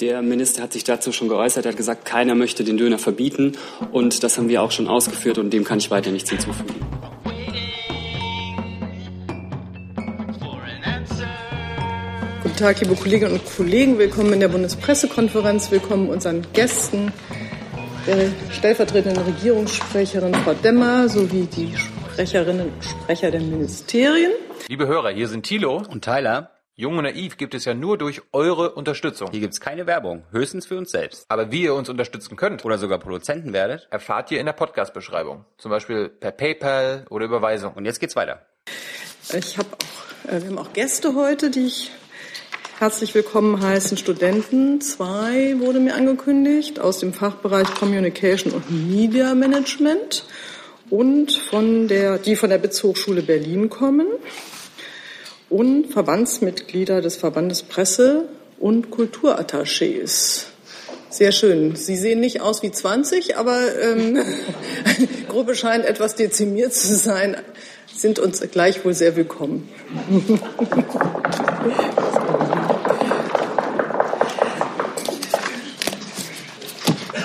Der Minister hat sich dazu schon geäußert, er hat gesagt, keiner möchte den Döner verbieten und das haben wir auch schon ausgeführt und dem kann ich weiter nichts hinzufügen. Guten Tag, liebe Kolleginnen und Kollegen. Willkommen in der Bundespressekonferenz. Willkommen unseren Gästen, der stellvertretenden Regierungssprecherin Frau Demmer sowie die Sprecherinnen und Sprecher der Ministerien. Liebe Hörer, hier sind Thilo und Tyler. Jung und Naiv gibt es ja nur durch eure Unterstützung. Hier gibt's keine Werbung, höchstens für uns selbst. Aber wie ihr uns unterstützen könnt oder sogar Produzenten werdet, erfahrt ihr in der Podcast-Beschreibung. Zum Beispiel per PayPal oder Überweisung. Und jetzt geht's weiter. Ich habe auch, äh, wir haben auch Gäste heute, die ich herzlich willkommen heißen. Studenten, zwei wurde mir angekündigt, aus dem Fachbereich Communication und Media Management und von der, die von der BITS Hochschule Berlin kommen und Verbandsmitglieder des Verbandes Presse und Kulturattachés. Sehr schön. Sie sehen nicht aus wie 20, aber ähm, Gruppe scheint etwas dezimiert zu sein, sind uns gleichwohl sehr willkommen.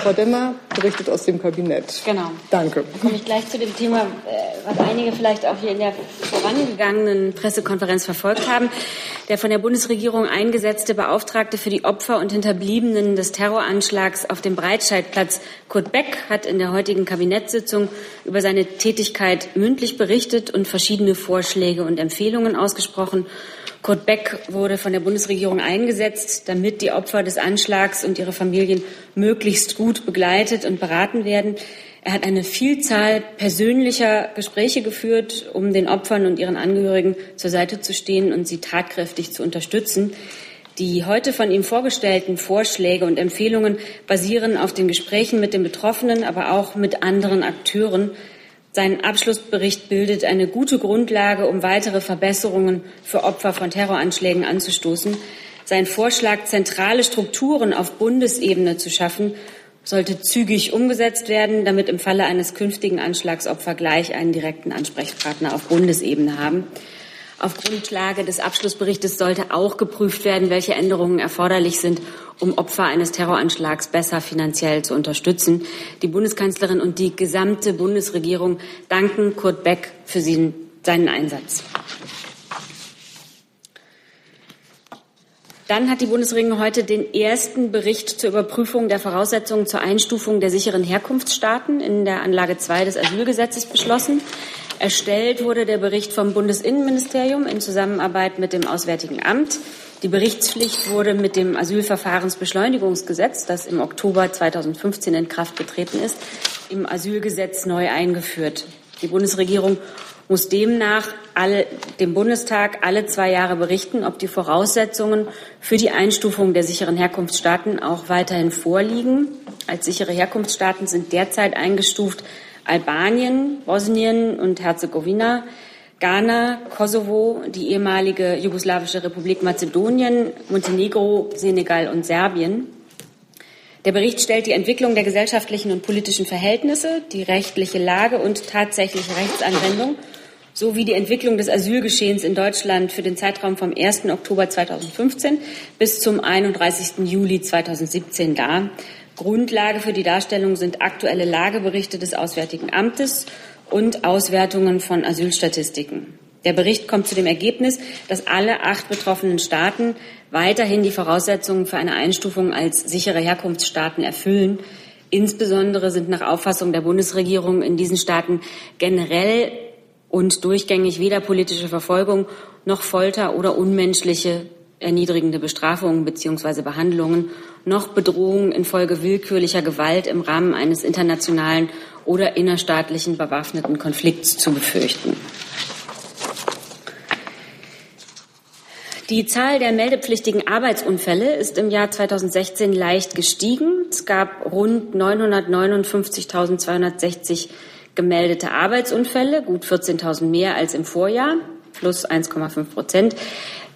Frau Demmer berichtet aus dem Kabinett. Genau. Danke. Dann komme ich gleich zu dem Thema, äh, was einige vielleicht auch hier in der vorangegangenen Pressekonferenz verfolgt haben. Der von der Bundesregierung eingesetzte Beauftragte für die Opfer und Hinterbliebenen des Terroranschlags auf dem Breitscheidplatz, Kurt Beck, hat in der heutigen Kabinettssitzung über seine Tätigkeit mündlich berichtet und verschiedene Vorschläge und Empfehlungen ausgesprochen. Kurt Beck wurde von der Bundesregierung eingesetzt, damit die Opfer des Anschlags und ihre Familien möglichst gut begleitet und beraten werden. Er hat eine Vielzahl persönlicher Gespräche geführt, um den Opfern und ihren Angehörigen zur Seite zu stehen und sie tatkräftig zu unterstützen. Die heute von ihm vorgestellten Vorschläge und Empfehlungen basieren auf den Gesprächen mit den Betroffenen, aber auch mit anderen Akteuren. Sein Abschlussbericht bildet eine gute Grundlage, um weitere Verbesserungen für Opfer von Terroranschlägen anzustoßen. Sein Vorschlag, zentrale Strukturen auf Bundesebene zu schaffen, sollte zügig umgesetzt werden, damit im Falle eines künftigen Anschlagsopfer gleich einen direkten Ansprechpartner auf Bundesebene haben. Auf Grundlage des Abschlussberichtes sollte auch geprüft werden, welche Änderungen erforderlich sind, um Opfer eines Terroranschlags besser finanziell zu unterstützen. Die Bundeskanzlerin und die gesamte Bundesregierung danken Kurt Beck für seinen Einsatz. Dann hat die Bundesregierung heute den ersten Bericht zur Überprüfung der Voraussetzungen zur Einstufung der sicheren Herkunftsstaaten in der Anlage 2 des Asylgesetzes beschlossen. Erstellt wurde der Bericht vom Bundesinnenministerium in Zusammenarbeit mit dem Auswärtigen Amt. Die Berichtspflicht wurde mit dem Asylverfahrensbeschleunigungsgesetz, das im Oktober 2015 in Kraft getreten ist, im Asylgesetz neu eingeführt. Die Bundesregierung muss demnach alle, dem Bundestag alle zwei Jahre berichten, ob die Voraussetzungen für die Einstufung der sicheren Herkunftsstaaten auch weiterhin vorliegen. Als sichere Herkunftsstaaten sind derzeit eingestuft Albanien, Bosnien und Herzegowina, Ghana, Kosovo, die ehemalige jugoslawische Republik Mazedonien, Montenegro, Senegal und Serbien. Der Bericht stellt die Entwicklung der gesellschaftlichen und politischen Verhältnisse, die rechtliche Lage und tatsächliche Rechtsanwendung sowie die Entwicklung des Asylgeschehens in Deutschland für den Zeitraum vom 1. Oktober 2015 bis zum 31. Juli 2017 dar. Grundlage für die Darstellung sind aktuelle Lageberichte des Auswärtigen Amtes und Auswertungen von Asylstatistiken. Der Bericht kommt zu dem Ergebnis, dass alle acht betroffenen Staaten weiterhin die Voraussetzungen für eine Einstufung als sichere Herkunftsstaaten erfüllen. Insbesondere sind nach Auffassung der Bundesregierung in diesen Staaten generell und durchgängig weder politische Verfolgung noch Folter oder unmenschliche erniedrigende Bestrafungen bzw. Behandlungen noch Bedrohungen infolge willkürlicher Gewalt im Rahmen eines internationalen oder innerstaatlichen bewaffneten Konflikts zu befürchten. Die Zahl der meldepflichtigen Arbeitsunfälle ist im Jahr 2016 leicht gestiegen. Es gab rund 959.260 gemeldete Arbeitsunfälle, gut 14.000 mehr als im Vorjahr, plus 1,5 Prozent.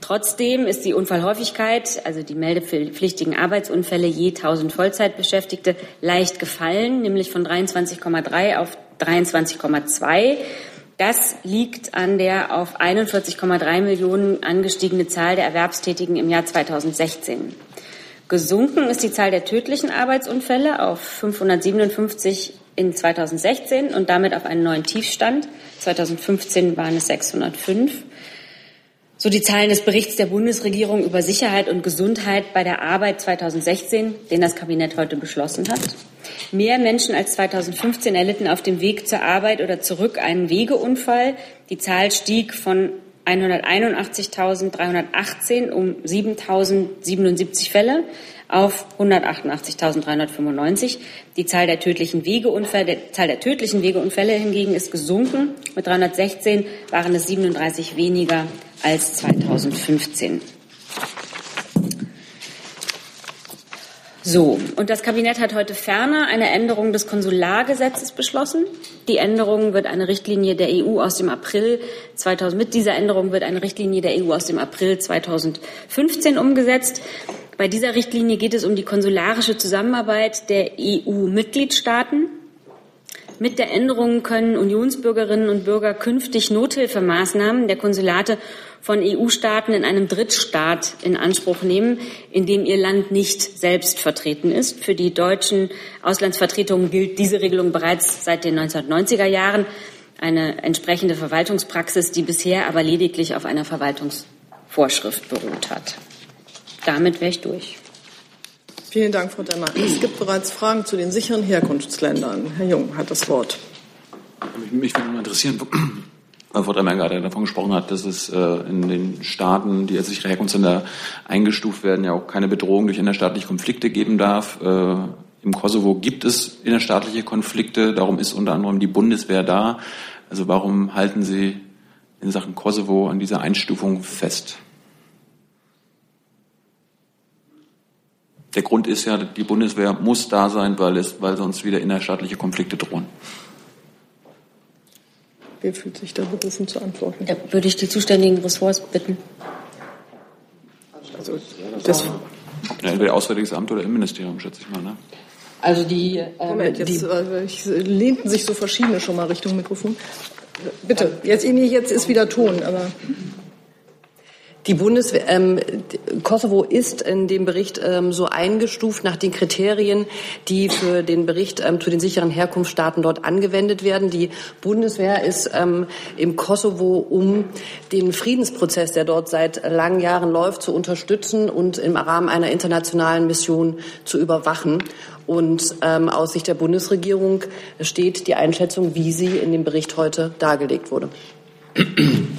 Trotzdem ist die Unfallhäufigkeit, also die meldepflichtigen Arbeitsunfälle je 1000 Vollzeitbeschäftigte, leicht gefallen, nämlich von 23,3 auf 23,2. Das liegt an der auf 41,3 Millionen angestiegene Zahl der Erwerbstätigen im Jahr 2016. Gesunken ist die Zahl der tödlichen Arbeitsunfälle auf 557 in 2016 und damit auf einen neuen Tiefstand. 2015 waren es 605. So die Zahlen des Berichts der Bundesregierung über Sicherheit und Gesundheit bei der Arbeit 2016, den das Kabinett heute beschlossen hat. Mehr Menschen als 2015 erlitten auf dem Weg zur Arbeit oder zurück einen Wegeunfall. Die Zahl stieg von 181.318 um 7.077 Fälle auf 188.395. Die Zahl der tödlichen Wegeunfälle, der Zahl der tödlichen Wegeunfälle hingegen ist gesunken. Mit 316 waren es 37 weniger als 2015. So, und das Kabinett hat heute ferner eine Änderung des Konsulargesetzes beschlossen. Die Änderung wird eine Richtlinie der EU aus dem April 2000, mit dieser Änderung wird eine Richtlinie der EU aus dem April 2015 umgesetzt. Bei dieser Richtlinie geht es um die konsularische Zusammenarbeit der EU-Mitgliedstaaten. Mit der Änderung können Unionsbürgerinnen und Bürger künftig Nothilfemaßnahmen der Konsulate von EU-Staaten in einem Drittstaat in Anspruch nehmen, in dem ihr Land nicht selbst vertreten ist. Für die deutschen Auslandsvertretungen gilt diese Regelung bereits seit den 1990er Jahren. Eine entsprechende Verwaltungspraxis, die bisher aber lediglich auf einer Verwaltungsvorschrift beruht hat. Damit wäre ich durch. Vielen Dank, Frau Demmer. Es gibt bereits Fragen zu den sicheren Herkunftsländern. Herr Jung hat das Wort. Mich würde mal interessieren, weil Frau Demmer gerade davon gesprochen hat, dass es äh, in den Staaten, die als sichere Herkunftsländer eingestuft werden, ja auch keine Bedrohung durch innerstaatliche Konflikte geben darf. Äh, Im Kosovo gibt es innerstaatliche Konflikte, darum ist unter anderem die Bundeswehr da. Also warum halten Sie in Sachen Kosovo an dieser Einstufung fest? Der Grund ist ja, die Bundeswehr muss da sein, weil, es, weil sonst wieder innerstaatliche Konflikte drohen. Wer fühlt sich da berufen zu antworten? Da würde ich die zuständigen Ressorts bitten. Also, das, ja, entweder Auswärtiges Amt oder im Ministerium, schätze ich mal. Ne? Also die, ähm, Moment, jetzt die äh, ich, lehnten sich so verschiedene schon mal Richtung Mikrofon. Bitte, jetzt, jetzt ist wieder Ton, aber. Die Bundeswehr, ähm, Kosovo ist in dem Bericht ähm, so eingestuft nach den Kriterien, die für den Bericht ähm, zu den sicheren Herkunftsstaaten dort angewendet werden. Die Bundeswehr ist ähm, im Kosovo, um den Friedensprozess, der dort seit langen Jahren läuft, zu unterstützen und im Rahmen einer internationalen Mission zu überwachen. Und ähm, aus Sicht der Bundesregierung steht die Einschätzung, wie sie in dem Bericht heute dargelegt wurde.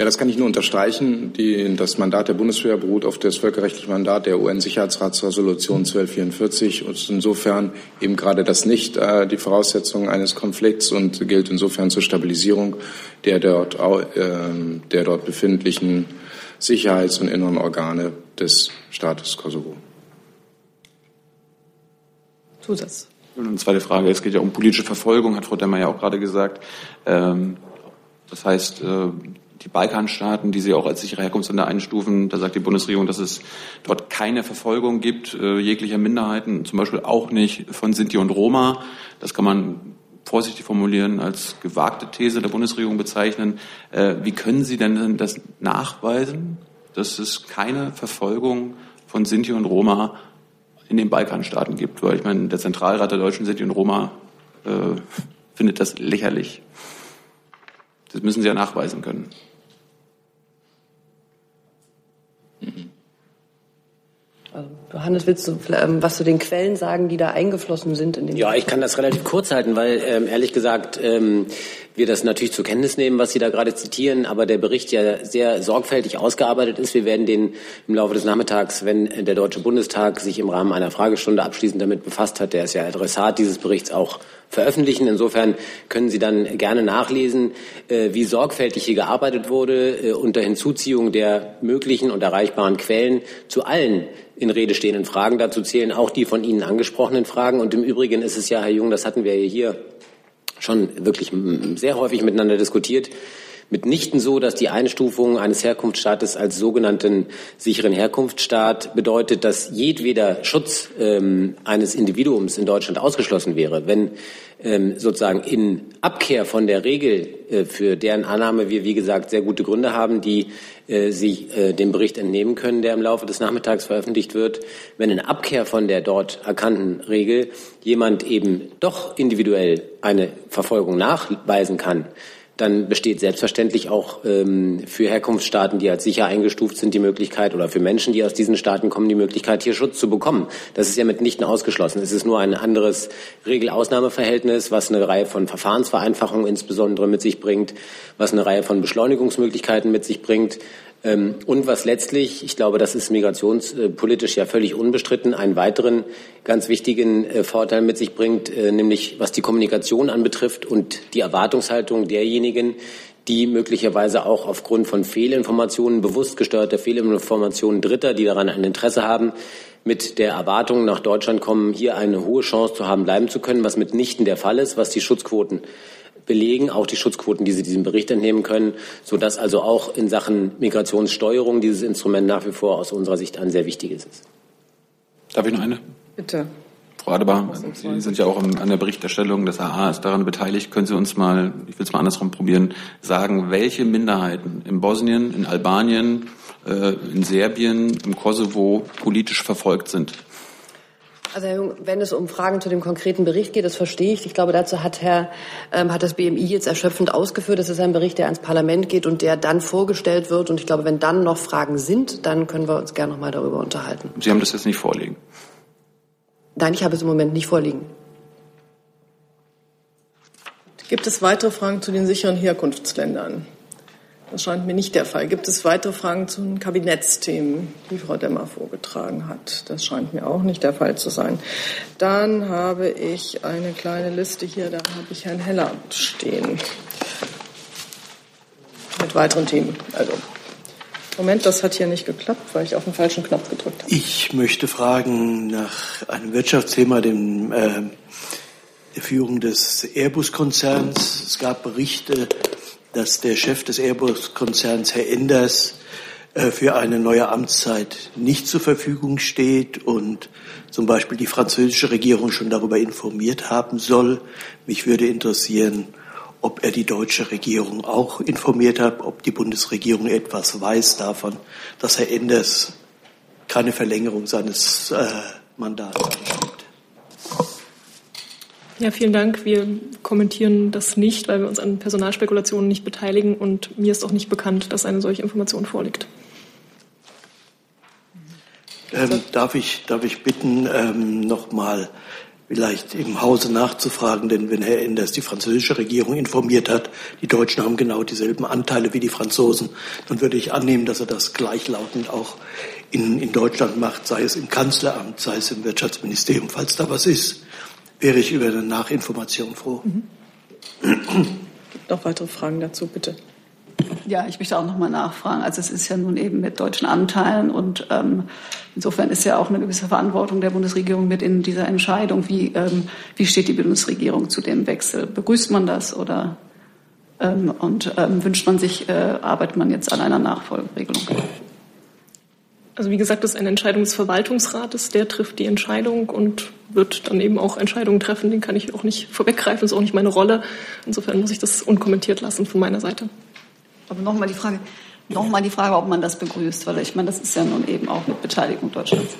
Ja, das kann ich nur unterstreichen. Die, das Mandat der Bundeswehr beruht auf das völkerrechtliche Mandat der UN-Sicherheitsratsresolution 1244 und ist insofern eben gerade das nicht äh, die Voraussetzung eines Konflikts und gilt insofern zur Stabilisierung der dort, äh, der dort befindlichen Sicherheits- und inneren Organe des Staates Kosovo. Zusatz. Und eine zweite Frage, es geht ja um politische Verfolgung, hat Frau Demmer ja auch gerade gesagt. Ähm, das heißt, äh, die Balkanstaaten, die sie auch als sichere Herkunftsländer einstufen. Da sagt die Bundesregierung, dass es dort keine Verfolgung gibt, äh, jeglicher Minderheiten, zum Beispiel auch nicht von Sinti und Roma. Das kann man vorsichtig formulieren als gewagte These der Bundesregierung bezeichnen. Äh, wie können Sie denn das nachweisen, dass es keine Verfolgung von Sinti und Roma in den Balkanstaaten gibt? Weil ich meine, der Zentralrat der Deutschen Sinti und Roma äh, findet das lächerlich. Das müssen Sie ja nachweisen können. Johannes, willst du ähm, was zu den Quellen sagen, die da eingeflossen sind? In den ja, ich kann das relativ kurz halten, weil ähm, ehrlich gesagt ähm, wir das natürlich zur Kenntnis nehmen, was Sie da gerade zitieren, aber der Bericht ja sehr sorgfältig ausgearbeitet ist. Wir werden den im Laufe des Nachmittags, wenn der Deutsche Bundestag sich im Rahmen einer Fragestunde abschließend damit befasst hat, der ist ja Adressat dieses Berichts auch veröffentlichen. Insofern können Sie dann gerne nachlesen, äh, wie sorgfältig hier gearbeitet wurde äh, unter Hinzuziehung der möglichen und erreichbaren Quellen zu allen in Rede stehenden Fragen. Dazu zählen auch die von Ihnen angesprochenen Fragen. Und im Übrigen ist es ja, Herr Jung, das hatten wir hier schon wirklich sehr häufig miteinander diskutiert, mitnichten so, dass die Einstufung eines Herkunftsstaates als sogenannten sicheren Herkunftsstaat bedeutet, dass jedweder Schutz ähm, eines Individuums in Deutschland ausgeschlossen wäre. Wenn ähm, sozusagen in Abkehr von der Regel, äh, für deren Annahme wir, wie gesagt, sehr gute Gründe haben, die äh, Sie äh, dem Bericht entnehmen können, der im Laufe des Nachmittags veröffentlicht wird, wenn in Abkehr von der dort erkannten Regel jemand eben doch individuell eine Verfolgung nachweisen kann, dann besteht selbstverständlich auch ähm, für Herkunftsstaaten, die als sicher eingestuft sind, die Möglichkeit oder für Menschen, die aus diesen Staaten kommen, die Möglichkeit, hier Schutz zu bekommen. Das ist ja mitnichten ausgeschlossen. Es ist nur ein anderes Regel-Ausnahmeverhältnis, was eine Reihe von Verfahrensvereinfachungen insbesondere mit sich bringt, was eine Reihe von Beschleunigungsmöglichkeiten mit sich bringt. Ähm, und was letztlich, ich glaube, das ist migrationspolitisch ja völlig unbestritten, einen weiteren ganz wichtigen äh, Vorteil mit sich bringt, äh, nämlich was die Kommunikation anbetrifft und die Erwartungshaltung derjenigen, die möglicherweise auch aufgrund von Fehlinformationen, bewusst gesteuerter Fehlinformationen Dritter, die daran ein Interesse haben, mit der Erwartung nach Deutschland kommen, hier eine hohe Chance zu haben, bleiben zu können, was mitnichten der Fall ist, was die Schutzquoten belegen, auch die Schutzquoten, die Sie diesem Bericht entnehmen können, sodass also auch in Sachen Migrationssteuerung dieses Instrument nach wie vor aus unserer Sicht ein sehr wichtiges ist. Darf ich noch eine? Bitte. Frau Adebar, Sie sind ja auch an der Berichterstellung des AA ist daran beteiligt. Können Sie uns mal, ich will es mal andersrum probieren, sagen, welche Minderheiten in Bosnien, in Albanien, äh, in Serbien, im Kosovo politisch verfolgt sind? Also wenn es um Fragen zu dem konkreten Bericht geht, das verstehe ich. Ich glaube, dazu hat Herr ähm, hat das BMI jetzt erschöpfend ausgeführt. Das ist ein Bericht, der ans Parlament geht und der dann vorgestellt wird. Und ich glaube, wenn dann noch Fragen sind, dann können wir uns gerne noch mal darüber unterhalten. Sie haben das jetzt nicht vorliegen? Nein, ich habe es im Moment nicht vorliegen. Gibt es weitere Fragen zu den sicheren Herkunftsländern? Das scheint mir nicht der Fall. Gibt es weitere Fragen zu den Kabinettsthemen, die Frau Demmer vorgetragen hat? Das scheint mir auch nicht der Fall zu sein. Dann habe ich eine kleine Liste hier, da habe ich Herrn Heller stehen. Mit weiteren Themen. Also, Moment, das hat hier nicht geklappt, weil ich auf den falschen Knopf gedrückt habe. Ich möchte fragen nach einem Wirtschaftsthema, dem, äh, der Führung des Airbus-Konzerns. Es gab Berichte, dass der Chef des Airbus-Konzerns, Herr Enders, äh, für eine neue Amtszeit nicht zur Verfügung steht und zum Beispiel die französische Regierung schon darüber informiert haben soll. Mich würde interessieren, ob er die deutsche Regierung auch informiert hat, ob die Bundesregierung etwas weiß davon, dass Herr Enders keine Verlängerung seines äh, Mandats anstrebt. Ja, vielen Dank. Wir kommentieren das nicht, weil wir uns an Personalspekulationen nicht beteiligen und mir ist auch nicht bekannt, dass eine solche Information vorliegt. Ähm, darf, ich, darf ich bitten, ähm, nochmal vielleicht im Hause nachzufragen, denn wenn Herr Enders die französische Regierung informiert hat, die Deutschen haben genau dieselben Anteile wie die Franzosen, dann würde ich annehmen, dass er das gleichlautend auch in, in Deutschland macht, sei es im Kanzleramt, sei es im Wirtschaftsministerium, falls da was ist wäre ich über eine Nachinformation froh. Mhm. Gibt noch weitere Fragen dazu, bitte. Ja, ich möchte auch noch mal nachfragen. Also es ist ja nun eben mit deutschen Anteilen und ähm, insofern ist ja auch eine gewisse Verantwortung der Bundesregierung mit in dieser Entscheidung. Wie, ähm, wie steht die Bundesregierung zu dem Wechsel? Begrüßt man das oder ähm, und ähm, wünscht man sich, äh, arbeitet man jetzt an einer Nachfolgeregelung? Also wie gesagt, das ist eine Entscheidung des Verwaltungsrates, der trifft die Entscheidung und wird dann eben auch Entscheidungen treffen. Den kann ich auch nicht vorweggreifen, das ist auch nicht meine Rolle. Insofern muss ich das unkommentiert lassen von meiner Seite. Aber nochmal die Frage, nochmal die Frage, ob man das begrüßt, weil ich meine, das ist ja nun eben auch mit Beteiligung Deutschlands.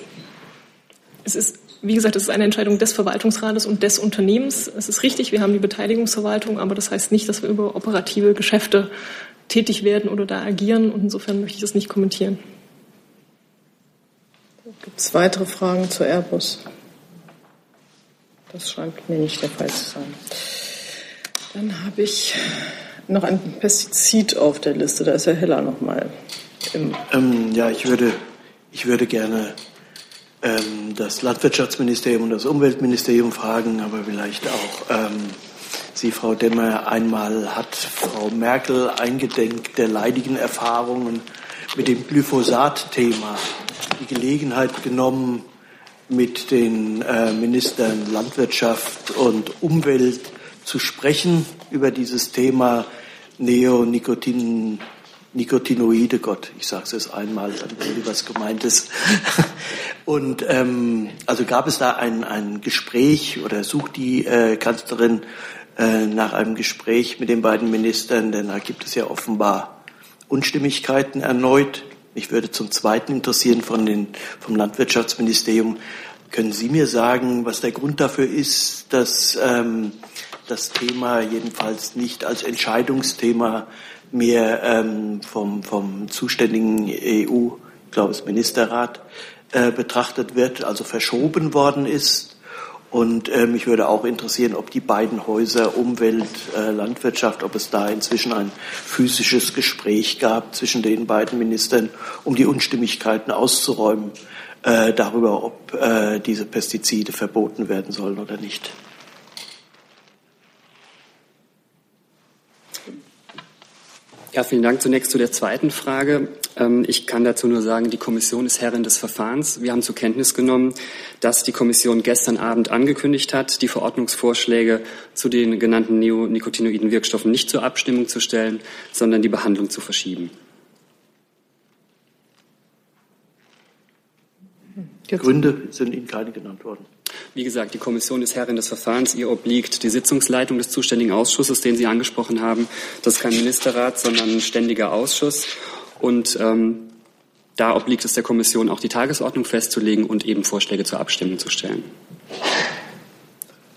Es ist, wie gesagt, es ist eine Entscheidung des Verwaltungsrates und des Unternehmens. Es ist richtig, wir haben die Beteiligungsverwaltung, aber das heißt nicht, dass wir über operative Geschäfte tätig werden oder da agieren. Und insofern möchte ich das nicht kommentieren. Gibt es weitere Fragen zu Airbus? Das scheint mir nicht der Fall zu sein. Dann habe ich noch ein Pestizid auf der Liste. Da ist Herr Heller noch mal. Ähm, ja, ich würde, ich würde gerne ähm, das Landwirtschaftsministerium und das Umweltministerium fragen, aber vielleicht auch ähm, Sie, Frau Demmer, einmal hat Frau Merkel eingedenk der leidigen Erfahrungen mit dem Glyphosat-Thema die Gelegenheit genommen, mit den äh, Ministern Landwirtschaft und Umwelt zu sprechen über dieses Thema, Neonicotinoide, Gott, ich sage es jetzt einmal, dann wissen was gemeint ist. Und ähm, also gab es da ein, ein Gespräch oder sucht die äh, Kanzlerin äh, nach einem Gespräch mit den beiden Ministern, denn da gibt es ja offenbar Unstimmigkeiten erneut. Mich würde zum Zweiten interessieren von den, vom Landwirtschaftsministerium. Können Sie mir sagen, was der Grund dafür ist, dass ähm, das Thema jedenfalls nicht als Entscheidungsthema mehr ähm, vom, vom zuständigen EU, ich glaube es Ministerrat, äh, betrachtet wird, also verschoben worden ist? Und äh, mich würde auch interessieren, ob die beiden Häuser Umwelt, äh, Landwirtschaft, ob es da inzwischen ein physisches Gespräch gab zwischen den beiden Ministern, um die Unstimmigkeiten auszuräumen äh, darüber, ob äh, diese Pestizide verboten werden sollen oder nicht. Ja, vielen Dank. Zunächst zu der zweiten Frage. Ähm, ich kann dazu nur sagen, die Kommission ist Herrin des Verfahrens. Wir haben zur Kenntnis genommen, dass die Kommission gestern Abend angekündigt hat, die Verordnungsvorschläge zu den genannten neonicotinoiden Wirkstoffen nicht zur Abstimmung zu stellen, sondern die Behandlung zu verschieben. Gründe sind Ihnen keine genannt worden. Wie gesagt, die Kommission ist Herrin des Verfahrens. Ihr obliegt die Sitzungsleitung des zuständigen Ausschusses, den Sie angesprochen haben. Das ist kein Ministerrat, sondern ein ständiger Ausschuss. Und ähm, da obliegt es der Kommission auch die Tagesordnung festzulegen und eben Vorschläge zur Abstimmung zu stellen.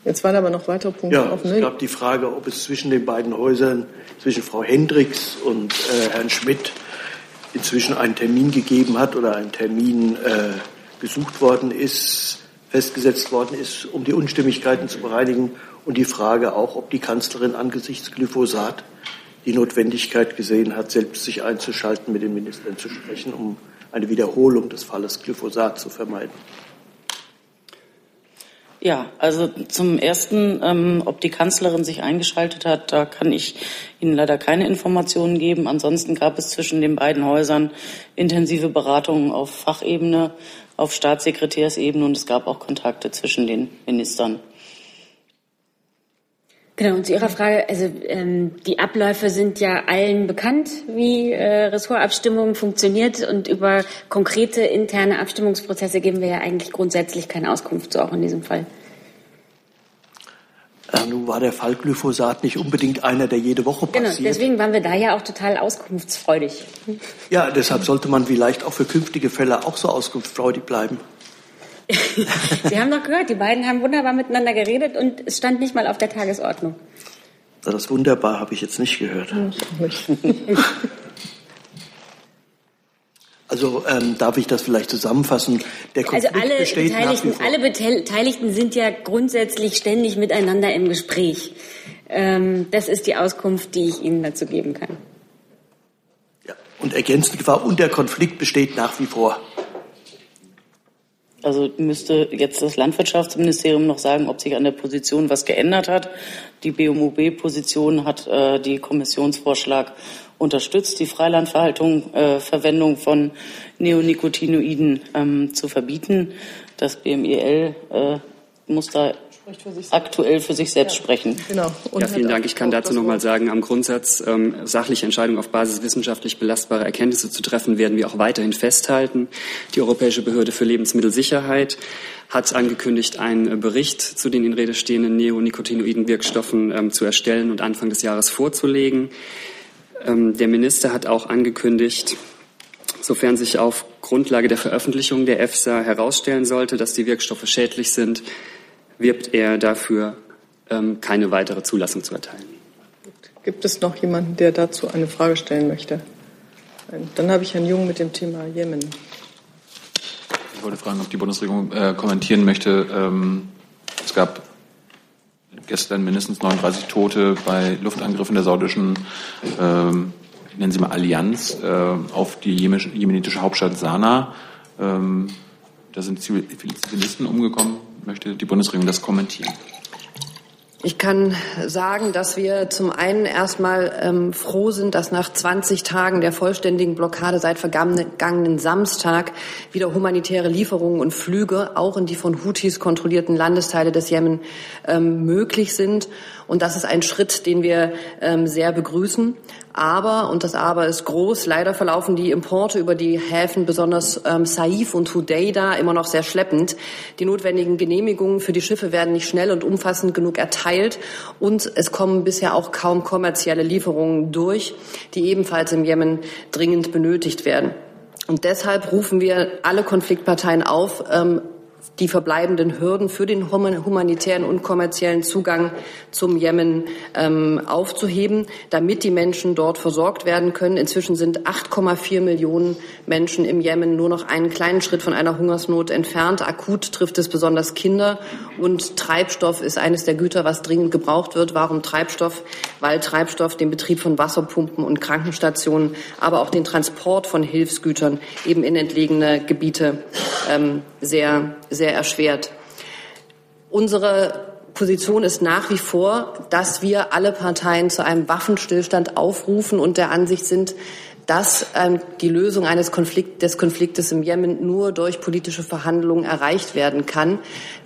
Jetzt waren aber noch weitere Punkte ja, offen. Es gab die Frage, ob es zwischen den beiden Häusern, zwischen Frau Hendricks und äh, Herrn Schmidt, inzwischen einen Termin gegeben hat oder ein Termin äh, gesucht worden ist, festgesetzt worden ist, um die Unstimmigkeiten zu bereinigen und die Frage auch, ob die Kanzlerin angesichts Glyphosat die Notwendigkeit gesehen hat, selbst sich einzuschalten, mit den Ministern zu sprechen, um eine Wiederholung des Falles Glyphosat zu vermeiden. Ja, also zum ersten, ähm, ob die Kanzlerin sich eingeschaltet hat, da kann ich Ihnen leider keine Informationen geben. Ansonsten gab es zwischen den beiden Häusern intensive Beratungen auf Fachebene auf Staatssekretärsebene und es gab auch Kontakte zwischen den Ministern. Genau, und zu Ihrer Frage, also ähm, die Abläufe sind ja allen bekannt, wie äh, Ressortabstimmung funktioniert und über konkrete interne Abstimmungsprozesse geben wir ja eigentlich grundsätzlich keine Auskunft, so auch in diesem Fall. Äh, nun war der Fall Glyphosat nicht unbedingt einer, der jede Woche genau, passiert. Genau, deswegen waren wir da ja auch total auskunftsfreudig. Ja, deshalb sollte man vielleicht auch für künftige Fälle auch so auskunftsfreudig bleiben. Sie haben doch gehört, die beiden haben wunderbar miteinander geredet und es stand nicht mal auf der Tagesordnung. Das wunderbar habe ich jetzt nicht gehört. Also ähm, darf ich das vielleicht zusammenfassen? Der also Konflikt also alle besteht Beteiligten, alle Beteiligten sind ja grundsätzlich ständig miteinander im Gespräch. Ähm, das ist die Auskunft, die ich Ihnen dazu geben kann. Ja, und ergänzend war, und der Konflikt besteht nach wie vor. Also müsste jetzt das Landwirtschaftsministerium noch sagen, ob sich an der Position was geändert hat. Die BMUB-Position hat äh, die Kommissionsvorschlag unterstützt, die Freilandverhaltung, äh, Verwendung von Neonicotinoiden ähm, zu verbieten. Das BMEL äh, muss da für aktuell für sich selbst ja, sprechen. Genau. ja, vielen Dank. Ich kann dazu noch mal sagen, am Grundsatz ähm, sachliche Entscheidungen auf Basis wissenschaftlich belastbarer Erkenntnisse zu treffen, werden wir auch weiterhin festhalten. Die Europäische Behörde für Lebensmittelsicherheit hat angekündigt, einen Bericht zu den in Rede stehenden neonicotinoiden Wirkstoffen ähm, zu erstellen und Anfang des Jahres vorzulegen. Ähm, der Minister hat auch angekündigt, sofern sich auf Grundlage der Veröffentlichung der EFSA herausstellen sollte, dass die Wirkstoffe schädlich sind, wirbt er dafür, ähm, keine weitere Zulassung zu erteilen. Gibt es noch jemanden, der dazu eine Frage stellen möchte? Dann habe ich Herrn Jung mit dem Thema Jemen. Ich wollte fragen, ob die Bundesregierung äh, kommentieren möchte. Ähm, es gab gestern mindestens 39 Tote bei Luftangriffen der saudischen, ähm, nennen Sie mal Allianz, äh, auf die jemenitische Hauptstadt Sanaa. Ähm, da sind Zivilisten umgekommen. Möchte die Bundesregierung das kommentieren? Ich kann sagen, dass wir zum einen erstmal ähm, froh sind, dass nach 20 Tagen der vollständigen Blockade seit vergangenen Samstag wieder humanitäre Lieferungen und Flüge auch in die von Houthis kontrollierten Landesteile des Jemen ähm, möglich sind Und das ist ein Schritt, den wir ähm, sehr begrüßen. Aber, und das Aber ist groß, leider verlaufen die Importe über die Häfen, besonders ähm, Saif und Hudeida, immer noch sehr schleppend. Die notwendigen Genehmigungen für die Schiffe werden nicht schnell und umfassend genug erteilt. Und es kommen bisher auch kaum kommerzielle Lieferungen durch, die ebenfalls im Jemen dringend benötigt werden. Und deshalb rufen wir alle Konfliktparteien auf, ähm, die verbleibenden Hürden für den humanitären und kommerziellen Zugang zum Jemen ähm, aufzuheben, damit die Menschen dort versorgt werden können. Inzwischen sind 8,4 Millionen Menschen im Jemen nur noch einen kleinen Schritt von einer Hungersnot entfernt. Akut trifft es besonders Kinder und Treibstoff ist eines der Güter, was dringend gebraucht wird. Warum Treibstoff? Weil Treibstoff den Betrieb von Wasserpumpen und Krankenstationen, aber auch den Transport von Hilfsgütern eben in entlegene Gebiete ähm, sehr, sehr erschwert. Unsere Position ist nach wie vor, dass wir alle Parteien zu einem Waffenstillstand aufrufen und der Ansicht sind, dass ähm, die Lösung eines Konflikt, des Konfliktes im Jemen nur durch politische Verhandlungen erreicht werden kann.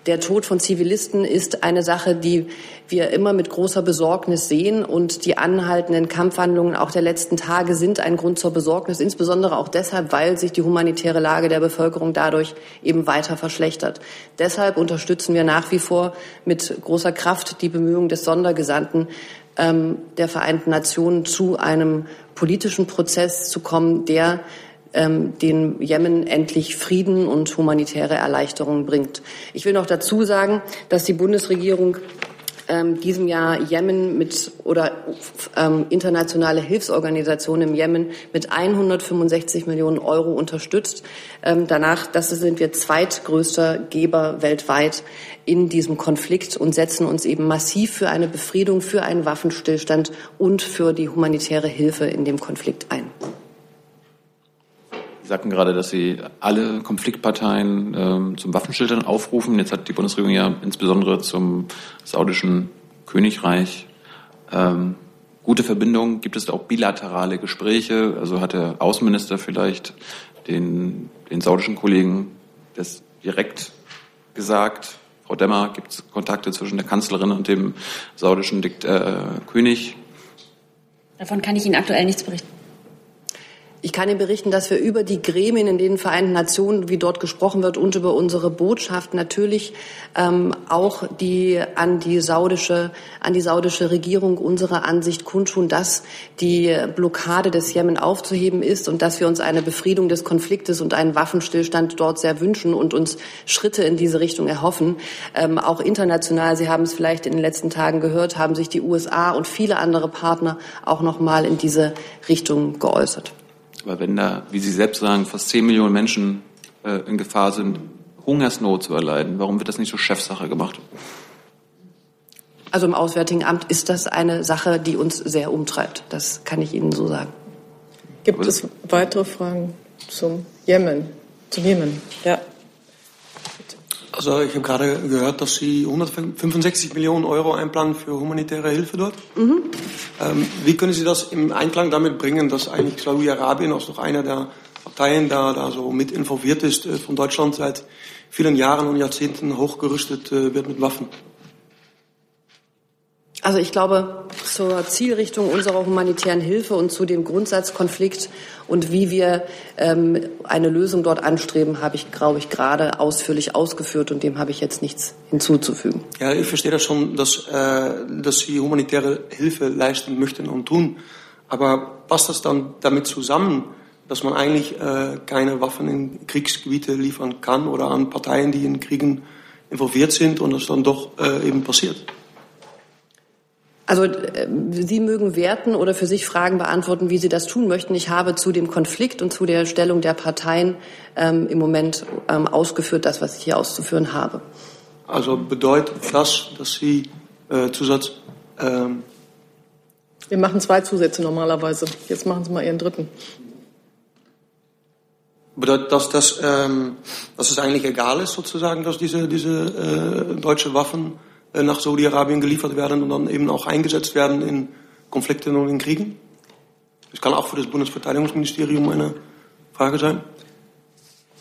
Der Tod von Zivilisten ist eine Sache, die wir immer mit großer Besorgnis sehen. Und die anhaltenden Kampfhandlungen auch der letzten Tage sind ein Grund zur Besorgnis, insbesondere auch deshalb, weil sich die humanitäre Lage der Bevölkerung dadurch eben weiter verschlechtert. Deshalb unterstützen wir nach wie vor mit großer Kraft die Bemühungen des Sondergesandten ähm, der Vereinten Nationen zu einem politischen Prozess zu kommen, der ähm, den Jemen endlich Frieden und humanitäre Erleichterungen bringt. Ich will noch dazu sagen, dass die Bundesregierung ähm, diesem Jahr Jemen mit oder ähm, internationale Hilfsorganisationen im Jemen mit 165 Millionen Euro unterstützt. Ähm, danach, das sind wir zweitgrößter Geber weltweit in diesem Konflikt und setzen uns eben massiv für eine Befriedung, für einen Waffenstillstand und für die humanitäre Hilfe in dem Konflikt ein. Sie sagten gerade, dass Sie alle Konfliktparteien ähm, zum Waffenstillstand aufrufen. Jetzt hat die Bundesregierung ja insbesondere zum saudischen Königreich ähm, gute Verbindungen. Gibt es da auch bilaterale Gespräche? Also hat der Außenminister vielleicht den, den saudischen Kollegen das direkt gesagt? Frau Demmer, gibt es Kontakte zwischen der Kanzlerin und dem saudischen Dikt äh, König? Davon kann ich Ihnen aktuell nichts berichten. Ich kann Ihnen berichten, dass wir über die Gremien in den Vereinten Nationen, wie dort gesprochen wird, und über unsere Botschaft natürlich ähm, auch die an die saudische an die saudische Regierung unsere Ansicht kundtun, dass die Blockade des Jemen aufzuheben ist und dass wir uns eine Befriedung des Konfliktes und einen Waffenstillstand dort sehr wünschen und uns Schritte in diese Richtung erhoffen. Ähm, auch international, Sie haben es vielleicht in den letzten Tagen gehört, haben sich die USA und viele andere Partner auch noch mal in diese Richtung geäußert. Aber wenn da, wie Sie selbst sagen, fast 10 Millionen Menschen äh, in Gefahr sind, Hungersnot zu erleiden, warum wird das nicht so Chefsache gemacht? Also im Auswärtigen Amt ist das eine Sache, die uns sehr umtreibt. Das kann ich Ihnen so sagen. Gibt es weitere Fragen zum Jemen? Zum Jemen? Ja. Also ich habe gerade gehört, dass Sie 165 Millionen Euro einplanen für humanitäre Hilfe dort. Mhm. Ähm, wie können Sie das im Einklang damit bringen, dass eigentlich Saudi-Arabien auch noch einer der Parteien da, da so mit involviert ist, äh, von Deutschland seit vielen Jahren und Jahrzehnten hochgerüstet äh, wird mit Waffen? Also ich glaube, zur Zielrichtung unserer humanitären Hilfe und zu dem Grundsatzkonflikt und wie wir ähm, eine Lösung dort anstreben, habe ich, glaube ich, gerade ausführlich ausgeführt und dem habe ich jetzt nichts hinzuzufügen. Ja, ich verstehe das schon, dass, äh, dass Sie humanitäre Hilfe leisten möchten und tun. Aber passt das dann damit zusammen, dass man eigentlich äh, keine Waffen in Kriegsgebiete liefern kann oder an Parteien, die in Kriegen involviert sind und das dann doch äh, eben passiert? Also äh, Sie mögen werten oder für sich Fragen beantworten, wie Sie das tun möchten. Ich habe zu dem Konflikt und zu der Stellung der Parteien ähm, im Moment ähm, ausgeführt, das, was ich hier auszuführen habe. Also bedeutet das, dass Sie äh, Zusatz. Ähm Wir machen zwei Zusätze normalerweise. Jetzt machen Sie mal Ihren dritten. Bedeutet das, dass, ähm, dass es eigentlich egal ist, sozusagen, dass diese, diese äh, deutsche Waffen äh, nach Saudi-Arabien geliefert werden und dann eben auch eingesetzt werden in Konflikten und in Kriegen? Das kann auch für das Bundesverteidigungsministerium eine Frage sein.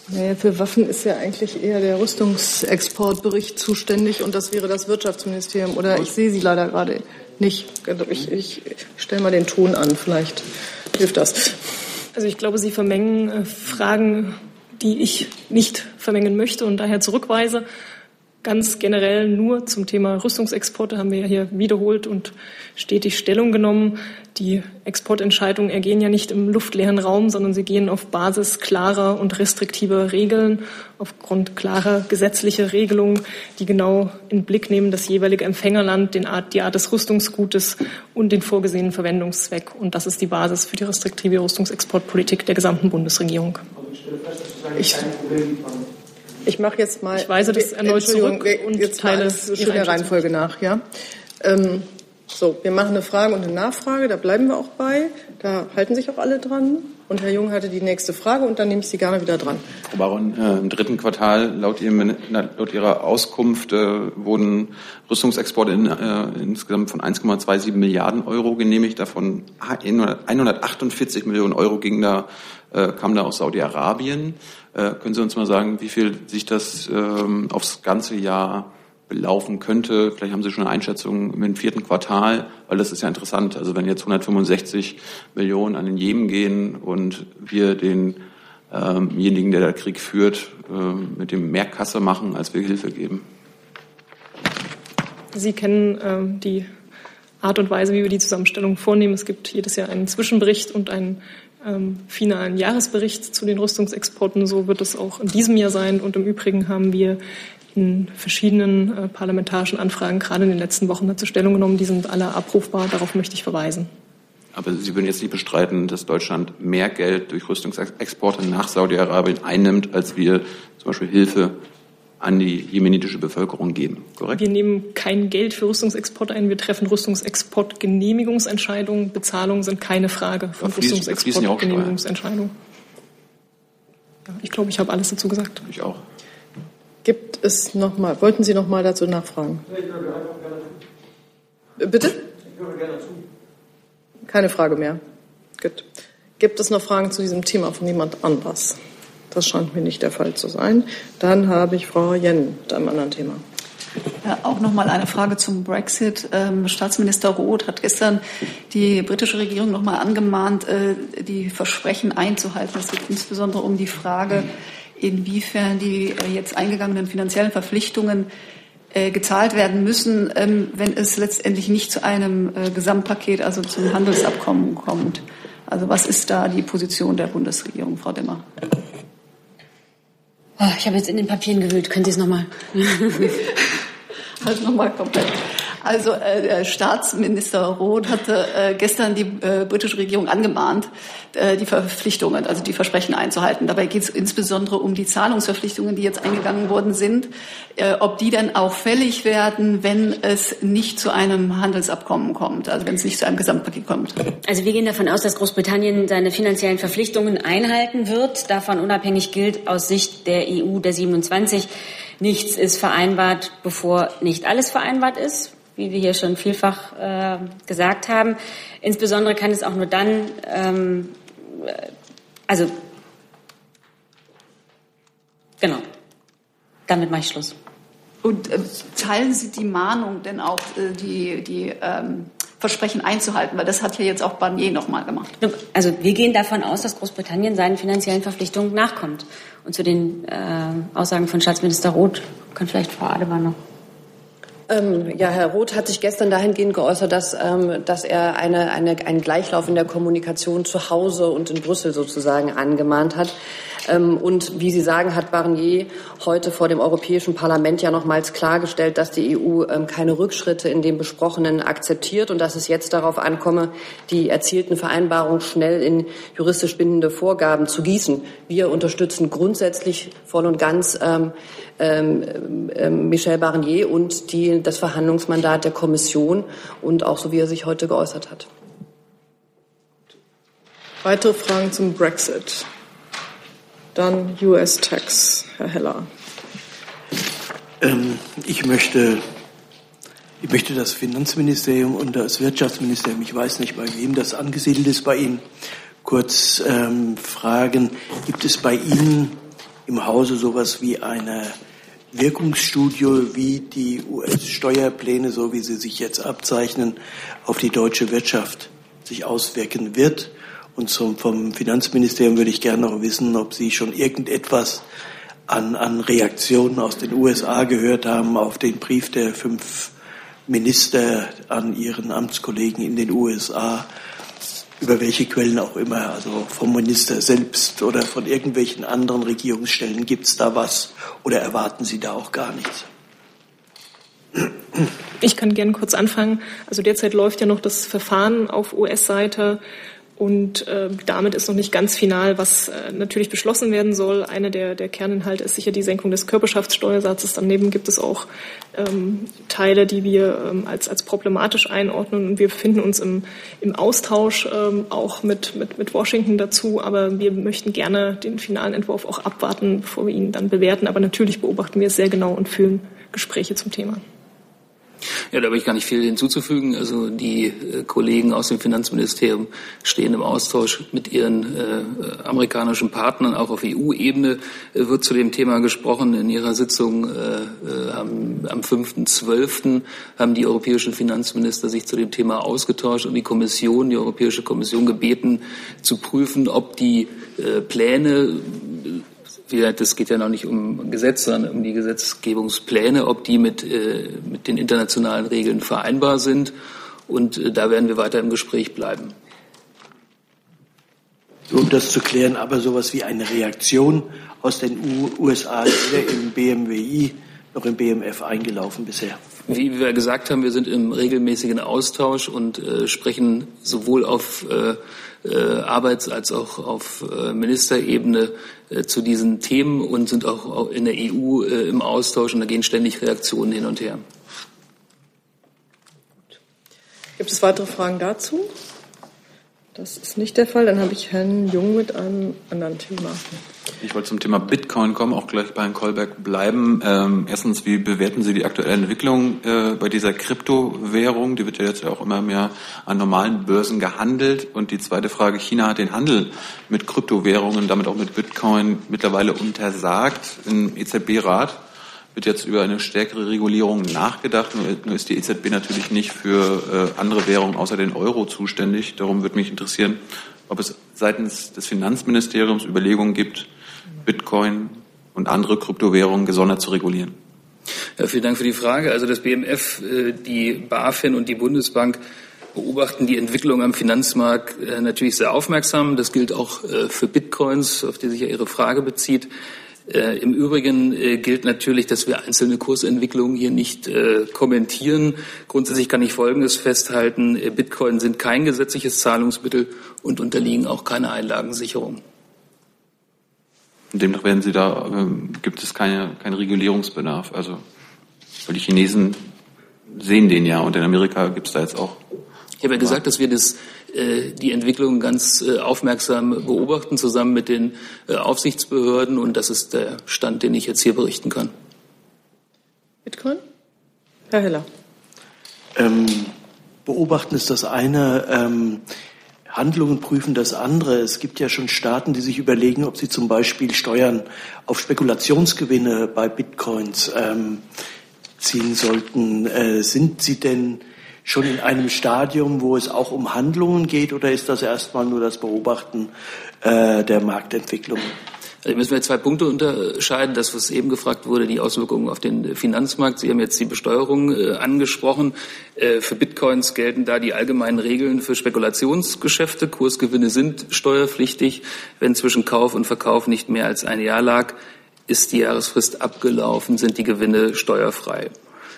Naja, für Waffen ist ja eigentlich eher der Rüstungsexportbericht zuständig und das wäre das Wirtschaftsministerium. Oder ich sehe Sie leider gerade nicht. Ich, ich stelle mal den Ton an, vielleicht hilft das. Also ich glaube, Sie vermengen äh, Fragen, die ich nicht vermengen möchte und daher zurückweise. Ganz generell nur zum Thema Rüstungsexporte haben wir ja hier wiederholt und stetig Stellung genommen. Die Exportentscheidungen ergehen ja nicht im luftleeren Raum, sondern sie gehen auf Basis klarer und restriktiver Regeln, aufgrund klarer gesetzlicher Regelungen, die genau in Blick nehmen das jeweilige Empfängerland, den Art, die Art des Rüstungsgutes und den vorgesehenen Verwendungszweck. Und das ist die Basis für die restriktive Rüstungsexportpolitik der gesamten Bundesregierung. Ich, ich mache jetzt mal. Ich weise das erneut zurück und jetzt teile es schön der Reihenfolge nach. Ja. Ähm, so, wir machen eine Frage und eine Nachfrage. Da bleiben wir auch bei. Da halten sich auch alle dran. Und Herr Jung hatte die nächste Frage und dann nehme ich Sie gerne wieder dran. Frau Baron, äh, im dritten Quartal laut, Ihrem, laut Ihrer Auskunft äh, wurden Rüstungsexporte in, äh, insgesamt von 1,27 Milliarden Euro genehmigt. Davon 148 Millionen Euro ging da, äh, kamen da aus Saudi-Arabien. Äh, können Sie uns mal sagen, wie viel sich das ähm, aufs ganze Jahr belaufen könnte? Vielleicht haben Sie schon eine Einschätzung im vierten Quartal, weil das ist ja interessant. Also wenn jetzt 165 Millionen an den Jemen gehen und wir denjenigen, ähm der den Krieg führt, äh, mit dem mehr Kasse machen, als wir Hilfe geben. Sie kennen ähm, die Art und Weise, wie wir die Zusammenstellung vornehmen. Es gibt jedes Jahr einen Zwischenbericht und einen ähm, finalen Jahresbericht zu den Rüstungsexporten. So wird es auch in diesem Jahr sein. Und im Übrigen haben wir in verschiedenen äh, parlamentarischen Anfragen gerade in den letzten Wochen dazu Stellung genommen. Die sind alle abrufbar. Darauf möchte ich verweisen. Aber Sie würden jetzt nicht bestreiten, dass Deutschland mehr Geld durch Rüstungsexporte nach Saudi-Arabien einnimmt, als wir zum Beispiel Hilfe an die jemenitische Bevölkerung geben, korrekt? Wir nehmen kein Geld für Rüstungsexport ein. Wir treffen Rüstungsexportgenehmigungsentscheidungen. Bezahlungen sind keine Frage von Rüstungsexportgenehmigungsentscheidungen. Ja, ich glaube, ich habe alles dazu gesagt. Ich auch. Gibt es noch mal, wollten Sie noch mal dazu nachfragen? Ich höre gerne zu. Bitte? Ich höre gerne zu. Keine Frage mehr. Gut. Gibt es noch Fragen zu diesem Thema von jemand anders? Das scheint mir nicht der Fall zu sein. Dann habe ich Frau Jen mit einem anderen Thema. Ja, auch noch mal eine Frage zum Brexit. Ähm, Staatsminister Roth hat gestern die britische Regierung noch mal angemahnt, äh, die Versprechen einzuhalten. Es geht insbesondere um die Frage, inwiefern die äh, jetzt eingegangenen finanziellen Verpflichtungen äh, gezahlt werden müssen, ähm, wenn es letztendlich nicht zu einem äh, Gesamtpaket, also zum Handelsabkommen kommt. Also was ist da die Position der Bundesregierung, Frau Demmer? Oh, ich habe jetzt in den Papieren gewühlt. Können Sie es nochmal? also nochmal komplett. Also äh, Staatsminister Roth hatte äh, gestern die äh, britische Regierung angemahnt, äh, die Verpflichtungen, also die Versprechen einzuhalten. Dabei geht es insbesondere um die Zahlungsverpflichtungen, die jetzt eingegangen worden sind, äh, ob die dann auch fällig werden, wenn es nicht zu einem Handelsabkommen kommt, also wenn es nicht zu einem Gesamtpaket kommt. Also wir gehen davon aus, dass Großbritannien seine finanziellen Verpflichtungen einhalten wird. Davon unabhängig gilt aus Sicht der EU der 27, nichts ist vereinbart, bevor nicht alles vereinbart ist wie wir hier schon vielfach äh, gesagt haben. Insbesondere kann es auch nur dann, ähm, also genau, damit mache ich Schluss. Und äh, teilen Sie die Mahnung denn auch, äh, die, die ähm, Versprechen einzuhalten? Weil das hat ja jetzt auch Barnier nochmal gemacht. Also wir gehen davon aus, dass Großbritannien seinen finanziellen Verpflichtungen nachkommt. Und zu den äh, Aussagen von Staatsminister Roth kann vielleicht Frau Adebar noch ähm, ja, Herr Roth hat sich gestern dahingehend geäußert, dass, ähm, dass er eine, eine, einen Gleichlauf in der Kommunikation zu Hause und in Brüssel sozusagen angemahnt hat. Ähm, und wie Sie sagen, hat Barnier heute vor dem Europäischen Parlament ja nochmals klargestellt, dass die EU ähm, keine Rückschritte in dem Besprochenen akzeptiert und dass es jetzt darauf ankomme, die erzielten Vereinbarungen schnell in juristisch bindende Vorgaben zu gießen. Wir unterstützen grundsätzlich voll und ganz ähm, ähm, ähm, Michel Barnier und die, das Verhandlungsmandat der Kommission und auch so, wie er sich heute geäußert hat. Weitere Fragen zum Brexit? Dann US-Tax, Herr Heller. Ähm, ich möchte ich möchte das Finanzministerium und das Wirtschaftsministerium, ich weiß nicht, bei wem das angesiedelt ist, bei Ihnen kurz ähm, fragen. Gibt es bei Ihnen im Hause sowas wie eine Wirkungsstudie, wie die US-Steuerpläne, so wie sie sich jetzt abzeichnen, auf die deutsche Wirtschaft sich auswirken wird. Und zum, vom Finanzministerium würde ich gerne noch wissen, ob Sie schon irgendetwas an, an Reaktionen aus den USA gehört haben auf den Brief der fünf Minister an ihren Amtskollegen in den USA, über welche Quellen auch immer, also vom Minister selbst oder von irgendwelchen anderen Regierungsstellen, gibt es da was oder erwarten Sie da auch gar nichts? Ich kann gerne kurz anfangen. Also derzeit läuft ja noch das Verfahren auf US-Seite und äh, damit ist noch nicht ganz final, was äh, natürlich beschlossen werden soll. Einer der, der Kerninhalte ist sicher die Senkung des Körperschaftssteuersatzes. Daneben gibt es auch ähm, Teile, die wir ähm, als, als problematisch einordnen. Und wir befinden uns im, im Austausch ähm, auch mit, mit, mit Washington dazu. Aber wir möchten gerne den finalen Entwurf auch abwarten, bevor wir ihn dann bewerten. Aber natürlich beobachten wir es sehr genau und führen Gespräche zum Thema. Ja, da habe ich gar nicht viel hinzuzufügen. Also die äh, Kollegen aus dem Finanzministerium stehen im Austausch mit ihren äh, amerikanischen Partnern. Auch auf EU-Ebene äh, wird zu dem Thema gesprochen. In ihrer Sitzung äh, äh am, am 5.12. haben die europäischen Finanzminister sich zu dem Thema ausgetauscht und die Kommission, die Europäische Kommission gebeten, zu prüfen, ob die äh, Pläne das geht ja noch nicht um Gesetz, sondern um die Gesetzgebungspläne, ob die mit, äh, mit den internationalen Regeln vereinbar sind. Und äh, da werden wir weiter im Gespräch bleiben. Um das zu klären, aber sowas wie eine Reaktion aus den USA weder im BMWI noch im BMF eingelaufen bisher. Wie wir gesagt haben, wir sind im regelmäßigen Austausch und äh, sprechen sowohl auf äh, Arbeits- als auch auf äh, Ministerebene äh, zu diesen Themen und sind auch in der EU im Austausch und da gehen ständig Reaktionen hin und her. Gibt es weitere Fragen dazu? Das ist nicht der Fall. Dann habe ich Herrn Jung mit einem anderen Thema. Ich wollte zum Thema Bitcoin kommen, auch gleich bei Herrn Kolberg bleiben. Ähm, erstens, wie bewerten Sie die aktuelle Entwicklung äh, bei dieser Kryptowährung? Die wird ja jetzt ja auch immer mehr an normalen Börsen gehandelt. Und die zweite Frage, China hat den Handel mit Kryptowährungen, damit auch mit Bitcoin mittlerweile untersagt. Im EZB-Rat wird jetzt über eine stärkere Regulierung nachgedacht. Nur ist die EZB natürlich nicht für äh, andere Währungen außer den Euro zuständig. Darum würde mich interessieren, ob es seitens des Finanzministeriums Überlegungen gibt, Bitcoin und andere Kryptowährungen gesondert zu regulieren. Ja, vielen Dank für die Frage. Also das BMF, äh, die BaFin und die Bundesbank beobachten die Entwicklung am Finanzmarkt äh, natürlich sehr aufmerksam. Das gilt auch für Bitcoins, auf die sich ja Ihre Frage bezieht. Äh, Im Übrigen äh, gilt natürlich, dass wir einzelne Kursentwicklungen hier nicht äh, kommentieren. Grundsätzlich kann ich Folgendes festhalten. Äh, Bitcoin sind kein gesetzliches Zahlungsmittel und unterliegen auch keiner Einlagensicherung. Demnach werden Sie da, ähm, gibt es keine, keinen Regulierungsbedarf. Also, weil die Chinesen sehen den ja und in Amerika gibt es da jetzt auch. Ich habe ja gesagt, dass wir das äh, die Entwicklung ganz äh, aufmerksam beobachten, zusammen mit den äh, Aufsichtsbehörden. Und das ist der Stand, den ich jetzt hier berichten kann. Bitcoin? Herr Heller. Ähm, beobachten ist das eine. Ähm, Handlungen prüfen das andere. Es gibt ja schon Staaten, die sich überlegen, ob sie zum Beispiel Steuern auf Spekulationsgewinne bei Bitcoins ähm, ziehen sollten. Äh, sind Sie denn schon in einem Stadium, wo es auch um Handlungen geht, oder ist das erstmal nur das Beobachten äh, der Marktentwicklung? Also müssen wir zwei Punkte unterscheiden. Das, was eben gefragt wurde, die Auswirkungen auf den Finanzmarkt. Sie haben jetzt die Besteuerung äh, angesprochen. Äh, für Bitcoins gelten da die allgemeinen Regeln für Spekulationsgeschäfte. Kursgewinne sind steuerpflichtig. Wenn zwischen Kauf und Verkauf nicht mehr als ein Jahr lag, ist die Jahresfrist abgelaufen, sind die Gewinne steuerfrei.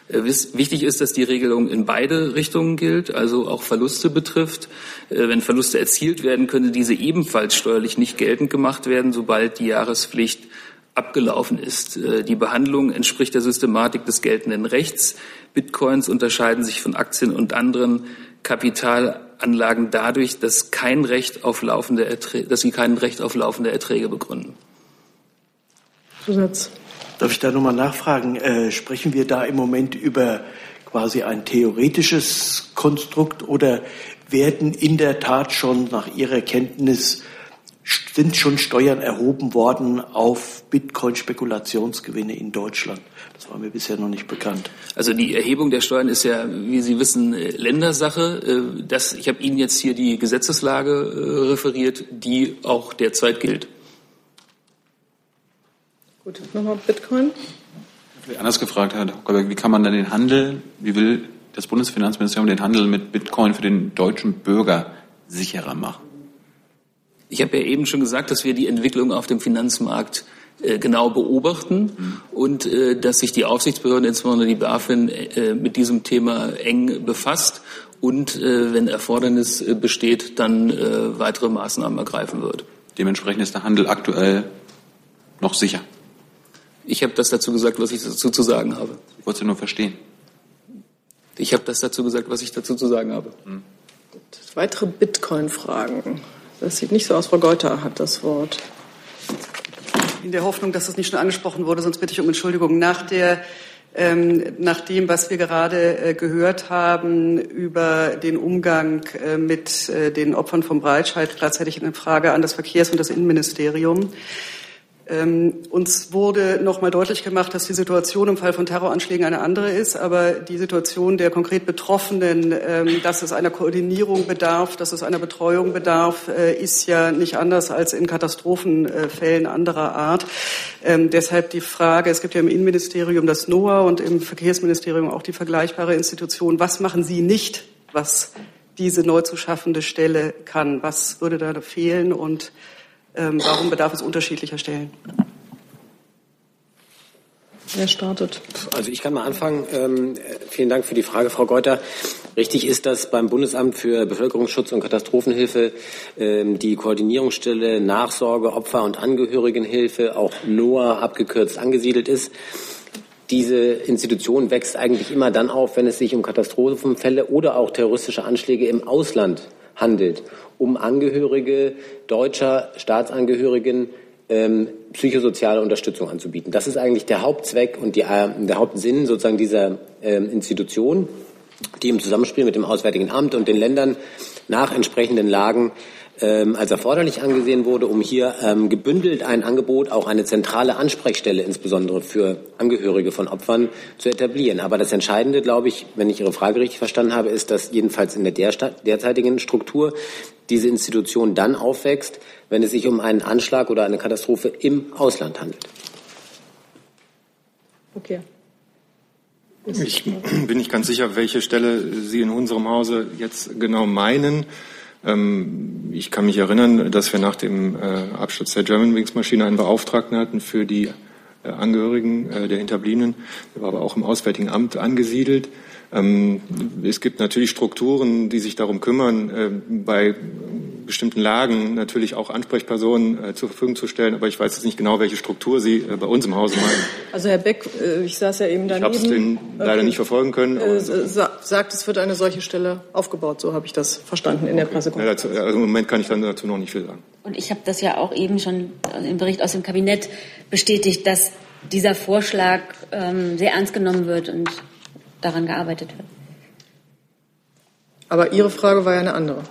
Äh, wichtig ist, dass die Regelung in beide Richtungen gilt, also auch Verluste betrifft. Äh, wenn Verluste erzielt werden, können diese ebenfalls steuerlich nicht geltend gemacht werden, sobald die Jahrespflicht abgelaufen ist. Äh, die Behandlung entspricht der Systematik des geltenden Rechts. Bitcoins unterscheiden sich von Aktien und anderen Kapitalanlagen dadurch, dass, kein Recht auf laufende Erträge, dass sie kein Recht auf laufende Erträge begründen. Zusatz. Darf ich da nochmal nachfragen? Äh, sprechen wir da im Moment über quasi ein theoretisches Konstrukt oder werden in der Tat schon nach Ihrer Kenntnis sind schon Steuern erhoben worden auf Bitcoin-Spekulationsgewinne in Deutschland. Das war mir bisher noch nicht bekannt. Also die Erhebung der Steuern ist ja, wie Sie wissen, Ländersache. Äh, das, ich habe Ihnen jetzt hier die Gesetzeslage äh, referiert, die auch derzeit gilt. Gut, nochmal Bitcoin. Anders gefragt, Herr Hockerberg, wie kann man denn den Handel, wie will das Bundesfinanzministerium den Handel mit Bitcoin für den deutschen Bürger sicherer machen? Ich habe ja eben schon gesagt, dass wir die Entwicklung auf dem Finanzmarkt äh, genau beobachten mhm. und äh, dass sich die Aufsichtsbehörde, insbesondere die BaFin, äh, mit diesem Thema eng befasst und, äh, wenn Erfordernis äh, besteht, dann äh, weitere Maßnahmen ergreifen wird. Dementsprechend ist der Handel aktuell noch sicher. Ich habe das dazu gesagt, was ich dazu zu sagen habe. Ich wollte nur verstehen. Ich habe das dazu gesagt, was ich dazu zu sagen habe. Hm. Weitere Bitcoin-Fragen. Das sieht nicht so aus. Frau Geuter hat das Wort. In der Hoffnung, dass das nicht schon angesprochen wurde, sonst bitte ich um Entschuldigung. Nach der ähm, nach dem, was wir gerade äh, gehört haben über den Umgang äh, mit äh, den Opfern vom Breitscheidplatz, hätte ich eine Frage an das Verkehrs- und das Innenministerium. Ähm, uns wurde noch mal deutlich gemacht, dass die Situation im Fall von Terroranschlägen eine andere ist, aber die Situation der konkret Betroffenen, ähm, dass es einer Koordinierung bedarf, dass es einer Betreuung bedarf, äh, ist ja nicht anders als in Katastrophenfällen anderer Art. Ähm, deshalb die Frage, es gibt ja im Innenministerium das NOAA und im Verkehrsministerium auch die vergleichbare Institution. Was machen Sie nicht, was diese neu zu schaffende Stelle kann? Was würde da fehlen und ähm, warum bedarf es unterschiedlicher Stellen? Wer startet? Also ich kann mal anfangen. Ähm, vielen Dank für die Frage, Frau Geuter. Richtig ist, dass beim Bundesamt für Bevölkerungsschutz und Katastrophenhilfe ähm, die Koordinierungsstelle Nachsorge, Opfer- und Angehörigenhilfe, auch NOAA abgekürzt, angesiedelt ist. Diese Institution wächst eigentlich immer dann auf, wenn es sich um Katastrophenfälle oder auch terroristische Anschläge im Ausland handelt um Angehörige deutscher Staatsangehörigen ähm, psychosoziale Unterstützung anzubieten. Das ist eigentlich der Hauptzweck und die, äh, der Hauptsinn sozusagen dieser ähm, Institution, die im Zusammenspiel mit dem Auswärtigen Amt und den Ländern nach entsprechenden Lagen ähm, als erforderlich angesehen wurde, um hier ähm, gebündelt ein Angebot, auch eine zentrale Ansprechstelle insbesondere für Angehörige von Opfern zu etablieren. Aber das Entscheidende, glaube ich, wenn ich Ihre Frage richtig verstanden habe, ist, dass jedenfalls in der derzeitigen Struktur diese Institution dann aufwächst, wenn es sich um einen Anschlag oder eine Katastrophe im Ausland handelt. Okay. Ich bin nicht ganz sicher, welche Stelle Sie in unserem Hause jetzt genau meinen. Ähm, ich kann mich erinnern, dass wir nach dem äh, Absturz der Germanwings-Maschine einen Beauftragten hatten für die äh, Angehörigen äh, der Hinterbliebenen. Der war aber auch im Auswärtigen Amt angesiedelt. Ähm, es gibt natürlich Strukturen, die sich darum kümmern, bei bestimmten Lagen natürlich auch Ansprechpersonen äh, zur Verfügung zu stellen. Aber ich weiß jetzt nicht genau, welche Struktur Sie äh, bei uns im Hause meinen. Also Herr Beck, ich saß ja eben daneben. Ich habe es leider nicht verfolgen können. Äh, sagt, es wird eine solche Stelle aufgebaut. So habe ich das verstanden in der Pressekonferenz. Ja, also Im Moment kann ich dann dazu noch nicht viel sagen. Und ich habe das ja auch eben schon im Bericht aus dem Kabinett bestätigt, dass dieser Vorschlag ähm, sehr ernst genommen wird und daran gearbeitet wird. Aber Ihre Frage war ja eine andere.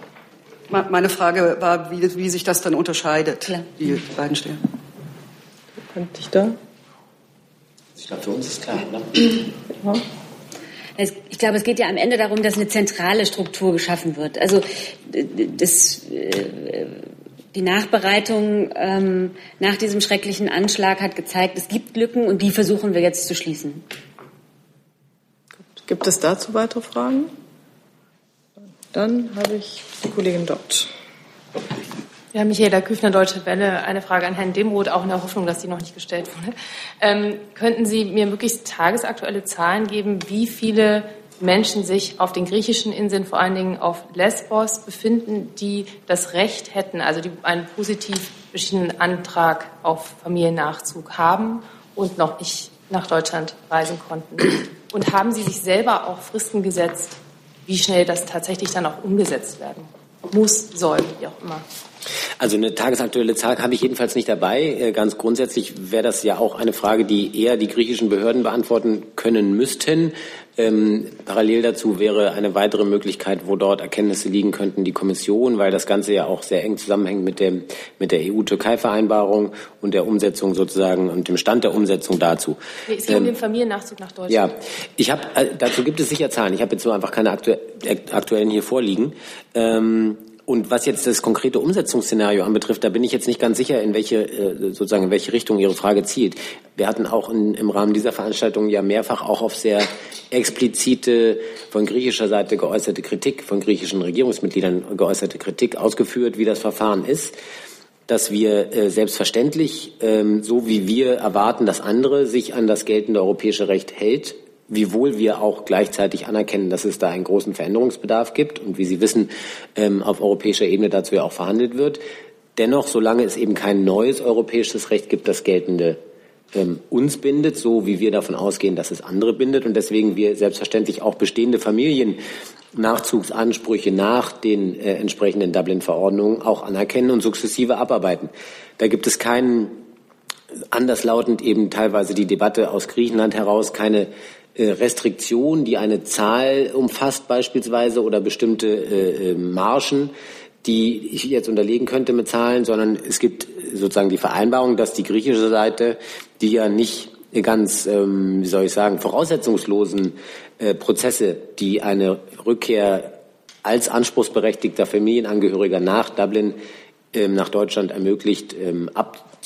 Meine Frage war, wie, wie sich das dann unterscheidet, Klar. die beiden Stellen. Könnte ich da? Ich glaube, für uns ist klar, oder? Ja. Ich glaube, es geht ja am Ende darum, dass eine zentrale Struktur geschaffen wird. Also das, äh, die Nachbereitung ähm, nach diesem schrecklichen Anschlag hat gezeigt, es gibt Lücken und die versuchen wir jetzt zu schließen. Gibt es dazu weitere Fragen? Dann habe ich die Kollegin dort. Ja, Michaela Küfner, Deutsche Welle. Eine Frage an Herrn Demroth, auch in der Hoffnung, dass die noch nicht gestellt wurde. Ähm, könnten Sie mir möglichst tagesaktuelle Zahlen geben, wie viele Menschen sich auf den griechischen Inseln, vor allen Dingen auf Lesbos, befinden, die das Recht hätten, also die einen positiv beschiedenen Antrag auf Familiennachzug haben und noch nicht nach Deutschland reisen konnten? Und haben Sie sich selber auch Fristen gesetzt, wie schnell das tatsächlich dann auch umgesetzt werden muss, soll, wie auch immer? Also eine tagesaktuelle Zahl habe ich jedenfalls nicht dabei. Äh, ganz grundsätzlich wäre das ja auch eine Frage, die eher die griechischen Behörden beantworten können müssten. Ähm, parallel dazu wäre eine weitere Möglichkeit, wo dort Erkenntnisse liegen könnten, die Kommission, weil das Ganze ja auch sehr eng zusammenhängt mit, dem, mit der EU-Türkei-Vereinbarung und der Umsetzung sozusagen und dem Stand der Umsetzung dazu. Es geht ähm, um den Familiennachzug nach Deutschland. Ja, ich habe äh, dazu gibt es sicher Zahlen. Ich habe jetzt nur einfach keine aktu aktuellen hier vorliegen. Ähm, und was jetzt das konkrete Umsetzungsszenario anbetrifft, da bin ich jetzt nicht ganz sicher, in welche äh, sozusagen in welche Richtung Ihre Frage zielt. Wir hatten auch in, im Rahmen dieser Veranstaltung ja mehrfach auch auf sehr explizite von griechischer Seite geäußerte Kritik, von griechischen Regierungsmitgliedern geäußerte Kritik ausgeführt, wie das Verfahren ist dass wir äh, selbstverständlich, ähm, so wie wir erwarten, dass andere sich an das geltende europäische Recht hält, wiewohl wir auch gleichzeitig anerkennen, dass es da einen großen Veränderungsbedarf gibt und wie Sie wissen, ähm, auf europäischer Ebene dazu ja auch verhandelt wird. Dennoch, solange es eben kein neues europäisches Recht gibt, das geltende ähm, uns bindet, so wie wir davon ausgehen, dass es andere bindet und deswegen wir selbstverständlich auch bestehende Familiennachzugsansprüche nach den äh, entsprechenden Dublin-Verordnungen auch anerkennen und sukzessive abarbeiten. Da gibt es keinen anderslautend eben teilweise die Debatte aus Griechenland heraus, keine äh, Restriktion, die eine Zahl umfasst beispielsweise oder bestimmte äh, äh, Margen, die ich jetzt unterlegen könnte mit Zahlen, sondern es gibt sozusagen die Vereinbarung, dass die griechische Seite, die ja nicht ganz, ähm, wie soll ich sagen, voraussetzungslosen äh, Prozesse, die eine Rückkehr als anspruchsberechtigter Familienangehöriger nach Dublin ähm, nach Deutschland ermöglicht, ähm,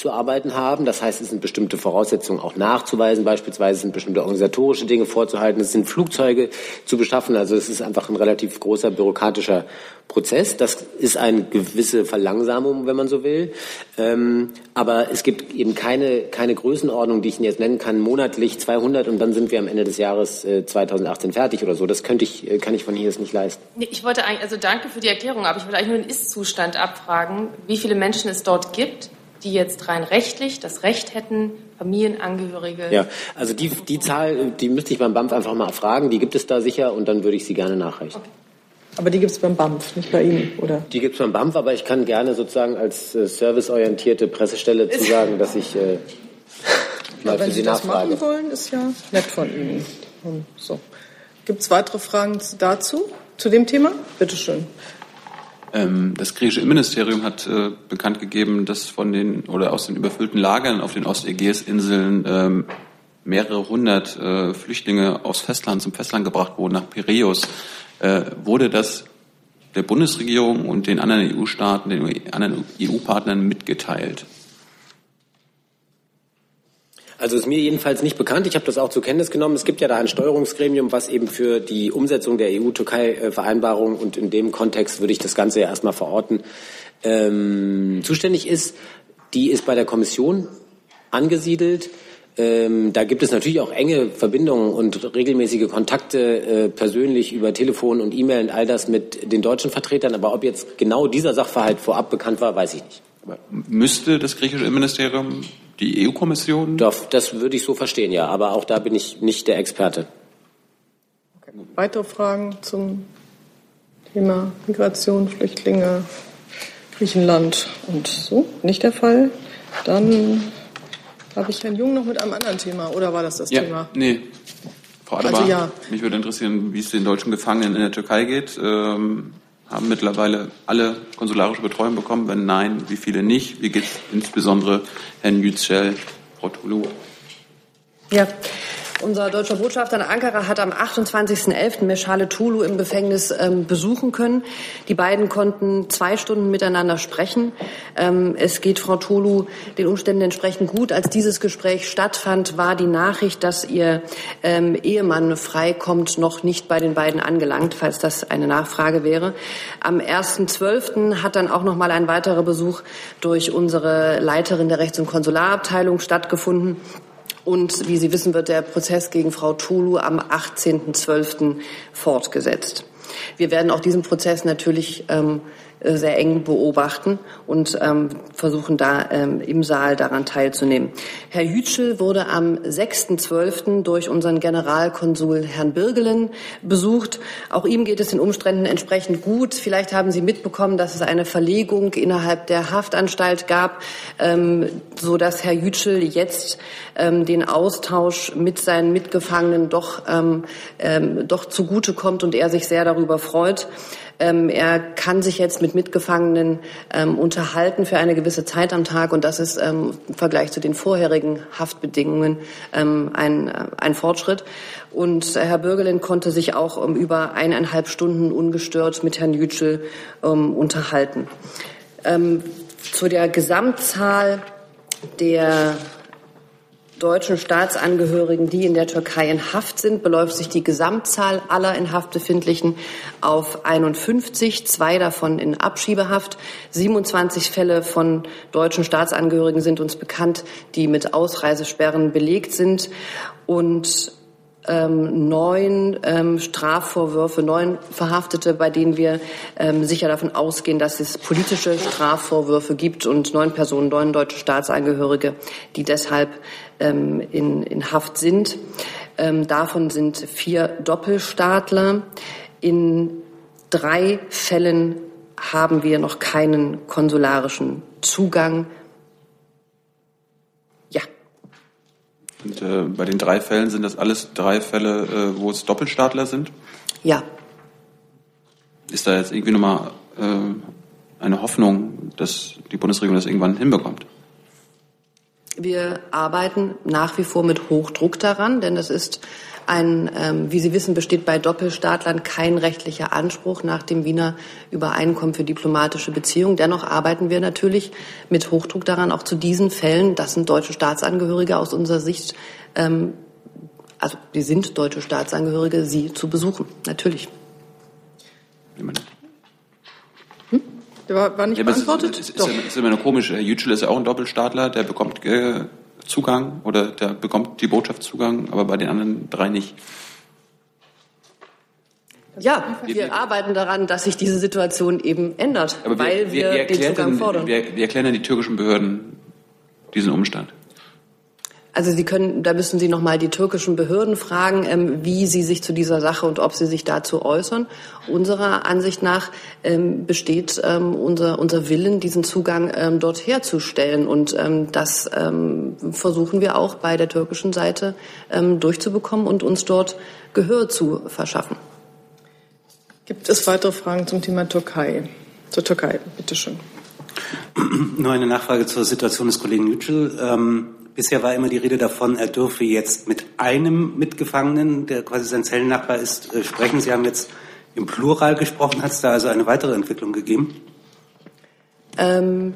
abzuarbeiten haben. Das heißt, es sind bestimmte Voraussetzungen auch nachzuweisen. Beispielsweise sind bestimmte organisatorische Dinge vorzuhalten. Es sind Flugzeuge zu beschaffen. Also es ist einfach ein relativ großer bürokratischer Prozess. Das ist eine gewisse Verlangsamung, wenn man so will. Ähm, aber es gibt eben keine, keine Größenordnung, die ich Ihnen jetzt nennen kann, monatlich 200 und dann sind wir am Ende des Jahres 2018 äh, fertig oder so. Das könnte ich, äh, kann ich von hier jetzt nicht leisten. Ich wollte eigentlich, also danke für die Erklärung, aber ich wollte eigentlich nur den Ist-Zustand abfragen wie viele Menschen es dort gibt, die jetzt rein rechtlich das Recht hätten, Familienangehörige. Ja, also die, die Zahl, die müsste ich beim BAMF einfach mal fragen. Die gibt es da sicher und dann würde ich sie gerne nachreichen. Okay. Aber die gibt es beim BAMF, nicht bei Ihnen, oder? Die gibt es beim BAMF, aber ich kann gerne sozusagen als äh, serviceorientierte Pressestelle zu sagen, dass ich äh, mal ja, für Sie, Sie das nachfrage. machen wollen, ist ja nett von Ihnen. So. Gibt es weitere Fragen dazu, zu dem Thema? Bitte schön. Ähm, das griechische Innenministerium hat äh, bekannt gegeben, dass von den oder aus den überfüllten Lagern auf den Ostägäisinseln ähm, mehrere hundert äh, Flüchtlinge aus Festland zum Festland gebracht wurden, nach Piräus. Äh, wurde das der Bundesregierung und den anderen EU-Staaten, den anderen EU-Partnern mitgeteilt? Also ist mir jedenfalls nicht bekannt. Ich habe das auch zur Kenntnis genommen. Es gibt ja da ein Steuerungsgremium, was eben für die Umsetzung der EU-Türkei-Vereinbarung und in dem Kontext würde ich das Ganze ja erstmal verorten, ähm, zuständig ist. Die ist bei der Kommission angesiedelt. Ähm, da gibt es natürlich auch enge Verbindungen und regelmäßige Kontakte äh, persönlich über Telefon und E-Mail und all das mit den deutschen Vertretern. Aber ob jetzt genau dieser Sachverhalt vorab bekannt war, weiß ich nicht. Müsste das griechische Innenministerium die EU-Kommission? Das würde ich so verstehen, ja. Aber auch da bin ich nicht der Experte. Okay. Weitere Fragen zum Thema Migration, Flüchtlinge, Griechenland und so? Nicht der Fall? Dann habe ich Herrn Jung noch mit einem anderen Thema. Oder war das das ja, Thema? Nee. Frau Adebar, also ja. mich würde interessieren, wie es den deutschen Gefangenen in der Türkei geht. Ähm, haben mittlerweile alle konsularische Betreuung bekommen? Wenn nein, wie viele nicht? Wie geht es insbesondere Herrn Yücel, Frau Tulu? Ja, unser deutscher Botschafter in Ankara hat am 28.11. Meschale Tulu im Gefängnis ähm, besuchen können. Die beiden konnten zwei Stunden miteinander sprechen. Ähm, es geht Frau Tulu den Umständen entsprechend gut. Als dieses Gespräch stattfand, war die Nachricht, dass ihr ähm, Ehemann freikommt, noch nicht bei den beiden angelangt, falls das eine Nachfrage wäre. Am 1.12. hat dann auch noch mal ein weiterer Besuch durch unsere Leiterin der Rechts- und Konsularabteilung stattgefunden. Und wie Sie wissen, wird der Prozess gegen Frau Tulu am 18.12. fortgesetzt. Wir werden auch diesen Prozess natürlich ähm, äh, sehr eng beobachten und ähm, versuchen da ähm, im Saal daran teilzunehmen. Herr Yücel wurde am 6.12. durch unseren Generalkonsul Herrn Birgelen besucht. Auch ihm geht es den Umständen entsprechend gut. Vielleicht haben Sie mitbekommen, dass es eine Verlegung innerhalb der Haftanstalt gab, ähm, so dass Herr Yücel jetzt ähm, den Austausch mit seinen Mitgefangenen doch, ähm, ähm, doch zugutekommt und er sich sehr darüber freut. Ähm, er kann sich jetzt mit Mitgefangenen ähm, unterhalten für eine gewisse Zeit am Tag und das ist ähm, im Vergleich zu den vorherigen Haftbedingungen ähm, ein, äh, ein Fortschritt. Und Herr Bürgerlin konnte sich auch um, über eineinhalb Stunden ungestört mit Herrn Yücel ähm, unterhalten. Ähm, zu der Gesamtzahl der deutschen Staatsangehörigen, die in der Türkei in Haft sind, beläuft sich die Gesamtzahl aller in Haft befindlichen auf 51, zwei davon in Abschiebehaft. 27 Fälle von deutschen Staatsangehörigen sind uns bekannt, die mit Ausreisesperren belegt sind. Und ähm, neun ähm, Strafvorwürfe, neun Verhaftete, bei denen wir ähm, sicher davon ausgehen, dass es politische Strafvorwürfe gibt und neun Personen, neun deutsche Staatsangehörige, die deshalb ähm, in, in Haft sind. Ähm, davon sind vier Doppelstaatler. In drei Fällen haben wir noch keinen konsularischen Zugang. Und äh, bei den drei Fällen sind das alles drei Fälle, äh, wo es Doppelstaatler sind? Ja. Ist da jetzt irgendwie nochmal äh, eine Hoffnung, dass die Bundesregierung das irgendwann hinbekommt? Wir arbeiten nach wie vor mit Hochdruck daran, denn das ist ein, ähm, wie Sie wissen, besteht bei Doppelstaatlern kein rechtlicher Anspruch nach dem Wiener Übereinkommen für diplomatische Beziehungen. Dennoch arbeiten wir natürlich mit Hochdruck daran, auch zu diesen Fällen, das sind deutsche Staatsangehörige aus unserer Sicht, ähm, also die sind deutsche Staatsangehörige, sie zu besuchen, natürlich. Hm? Der war, war nicht ja, beantwortet? Ist, ist, ist, ist immer nur komisch. Herr Yücel ist ja auch ein Doppelstaatler, der bekommt äh, Zugang oder der bekommt die Botschaft Zugang, aber bei den anderen drei nicht. Ja, wir arbeiten daran, dass sich diese Situation eben ändert, aber weil wir, wir, wir den Zugang fordern. Wir, wir erklären die türkischen Behörden diesen Umstand. Also Sie können, da müssen Sie noch mal die türkischen Behörden fragen, ähm, wie sie sich zu dieser Sache und ob sie sich dazu äußern. Unserer Ansicht nach ähm, besteht ähm, unser, unser Willen, diesen Zugang ähm, dort herzustellen. Und ähm, das ähm, versuchen wir auch bei der türkischen Seite durchzubekommen und uns dort Gehör zu verschaffen. Gibt es weitere Fragen zum Thema Türkei? Zur Türkei, bitteschön. Nur eine Nachfrage zur Situation des Kollegen Yücel. Bisher war immer die Rede davon, er dürfe jetzt mit einem Mitgefangenen, der quasi sein Zellennachbar ist, äh, sprechen. Sie haben jetzt im Plural gesprochen. Hat es da also eine weitere Entwicklung gegeben? Ähm,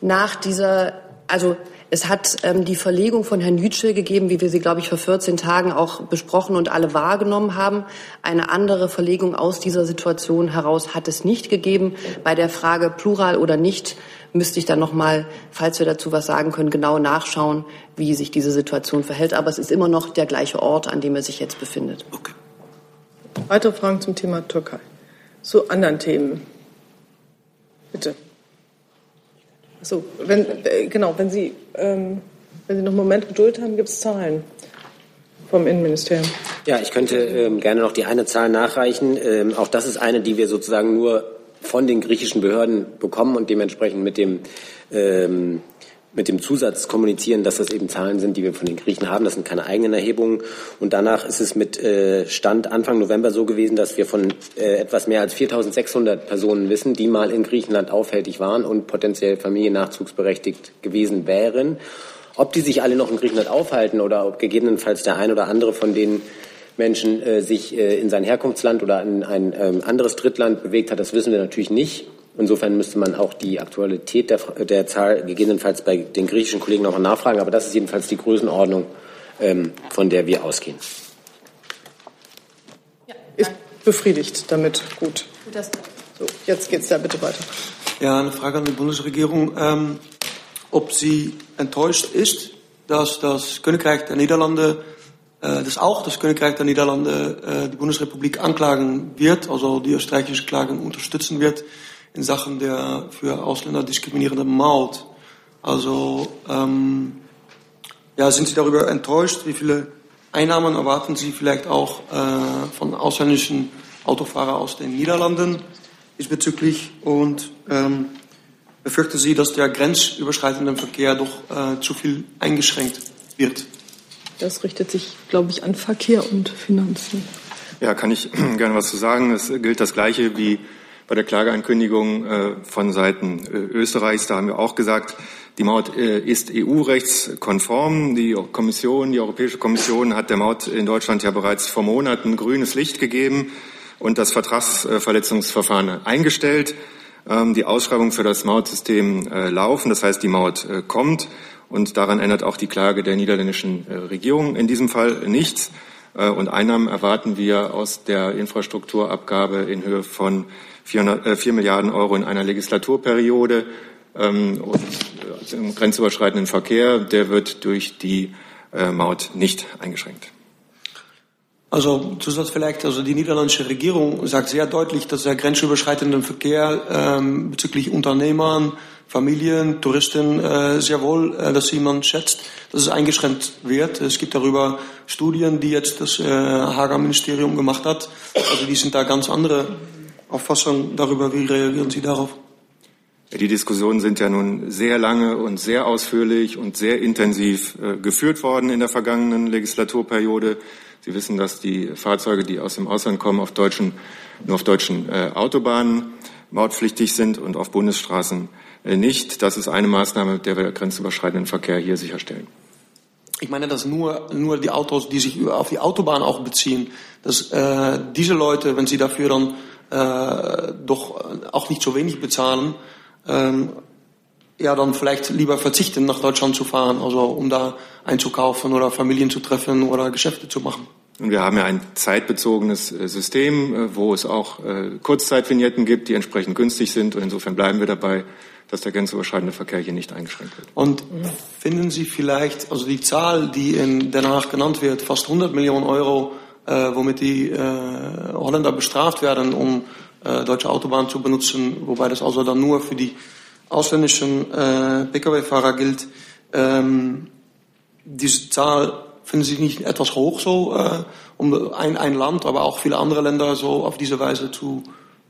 nach dieser, also es hat ähm, die Verlegung von Herrn Yücel gegeben, wie wir sie, glaube ich, vor 14 Tagen auch besprochen und alle wahrgenommen haben. Eine andere Verlegung aus dieser Situation heraus hat es nicht gegeben. Bei der Frage Plural oder nicht müsste ich dann noch mal, falls wir dazu was sagen können, genau nachschauen, wie sich diese Situation verhält. Aber es ist immer noch der gleiche Ort, an dem er sich jetzt befindet. Okay. Weitere Fragen zum Thema Türkei? Zu anderen Themen? Bitte. So, wenn, äh, genau, wenn Sie, ähm, wenn Sie noch einen Moment Geduld haben, gibt es Zahlen vom Innenministerium. Ja, ich könnte ähm, gerne noch die eine Zahl nachreichen. Ähm, auch das ist eine, die wir sozusagen nur von den griechischen Behörden bekommen und dementsprechend mit dem, ähm, mit dem Zusatz kommunizieren, dass das eben Zahlen sind, die wir von den Griechen haben. Das sind keine eigenen Erhebungen. Und danach ist es mit äh, Stand Anfang November so gewesen, dass wir von äh, etwas mehr als 4.600 Personen wissen, die mal in Griechenland aufhältig waren und potenziell familiennachzugsberechtigt gewesen wären. Ob die sich alle noch in Griechenland aufhalten oder ob gegebenenfalls der ein oder andere von denen Menschen äh, sich äh, in sein Herkunftsland oder in ein ähm, anderes Drittland bewegt hat, das wissen wir natürlich nicht. Insofern müsste man auch die Aktualität der, der Zahl gegebenenfalls bei den griechischen Kollegen noch nachfragen. Aber das ist jedenfalls die Größenordnung, ähm, von der wir ausgehen. Ja, ist befriedigt damit. Gut. So, jetzt geht es da bitte weiter. Ja, eine Frage an die Bundesregierung. Ähm, ob sie enttäuscht ist, dass das Königreich der Niederlande äh, dass auch das Königreich der Niederlande äh, die Bundesrepublik anklagen wird, also die österreichische Klagen unterstützen wird in Sachen der für Ausländer diskriminierenden Maut. Also ähm, ja, sind Sie darüber enttäuscht? Wie viele Einnahmen erwarten Sie vielleicht auch äh, von ausländischen Autofahrern aus den Niederlanden diesbezüglich? Und ähm, befürchten Sie, dass der grenzüberschreitende Verkehr doch äh, zu viel eingeschränkt wird? Das richtet sich, glaube ich, an Verkehr und Finanzen. Ja, kann ich gerne was zu sagen. Es gilt das Gleiche wie bei der Klageankündigung äh, von Seiten äh, Österreichs. Da haben wir auch gesagt, die Maut äh, ist EU-rechtskonform. Die Kommission, die Europäische Kommission hat der Maut in Deutschland ja bereits vor Monaten grünes Licht gegeben und das Vertragsverletzungsverfahren eingestellt. Ähm, die Ausschreibungen für das Mautsystem laufen. Das heißt, die Maut kommt. Und daran ändert auch die Klage der niederländischen Regierung in diesem Fall nichts. Und Einnahmen erwarten wir aus der Infrastrukturabgabe in Höhe von 400, 4 Milliarden Euro in einer Legislaturperiode. Ähm, und im grenzüberschreitenden Verkehr, der wird durch die äh, Maut nicht eingeschränkt. Also Zusatz vielleicht, also die niederländische Regierung sagt sehr deutlich, dass der grenzüberschreitende Verkehr ähm, bezüglich Unternehmern, Familien, Touristen äh, sehr wohl, äh, dass jemand schätzt, dass es eingeschränkt wird. Es gibt darüber Studien, die jetzt das äh, Hager Ministerium gemacht hat. Also die sind da ganz andere Auffassung darüber. Wie reagieren Sie darauf? Die Diskussionen sind ja nun sehr lange und sehr ausführlich und sehr intensiv äh, geführt worden in der vergangenen Legislaturperiode. Sie wissen, dass die Fahrzeuge, die aus dem Ausland kommen, auf deutschen, nur auf deutschen äh, Autobahnen mautpflichtig sind und auf Bundesstraßen äh, nicht. Das ist eine Maßnahme, mit der wir grenzüberschreitenden Verkehr hier sicherstellen. Ich meine, dass nur, nur die Autos, die sich auf die Autobahn auch beziehen, dass äh, diese Leute, wenn sie dafür dann äh, doch auch nicht so wenig bezahlen, ähm, ja, dann vielleicht lieber verzichten, nach Deutschland zu fahren, also um da einzukaufen oder Familien zu treffen oder Geschäfte zu machen. Und wir haben ja ein zeitbezogenes äh, System, äh, wo es auch äh, Kurzzeitvignetten gibt, die entsprechend günstig sind. Und insofern bleiben wir dabei, dass der grenzüberschreitende Verkehr hier nicht eingeschränkt wird. Und finden Sie vielleicht, also die Zahl, die in Den Haag genannt wird, fast 100 Millionen Euro, äh, womit die äh, Holländer bestraft werden, um äh, deutsche Autobahnen zu benutzen, wobei das also dann nur für die ausländischen äh, Pkw-Fahrer gilt. Ähm, diese Zahl finden Sie nicht etwas hoch, so äh, um ein, ein Land, aber auch viele andere Länder so auf diese Weise zu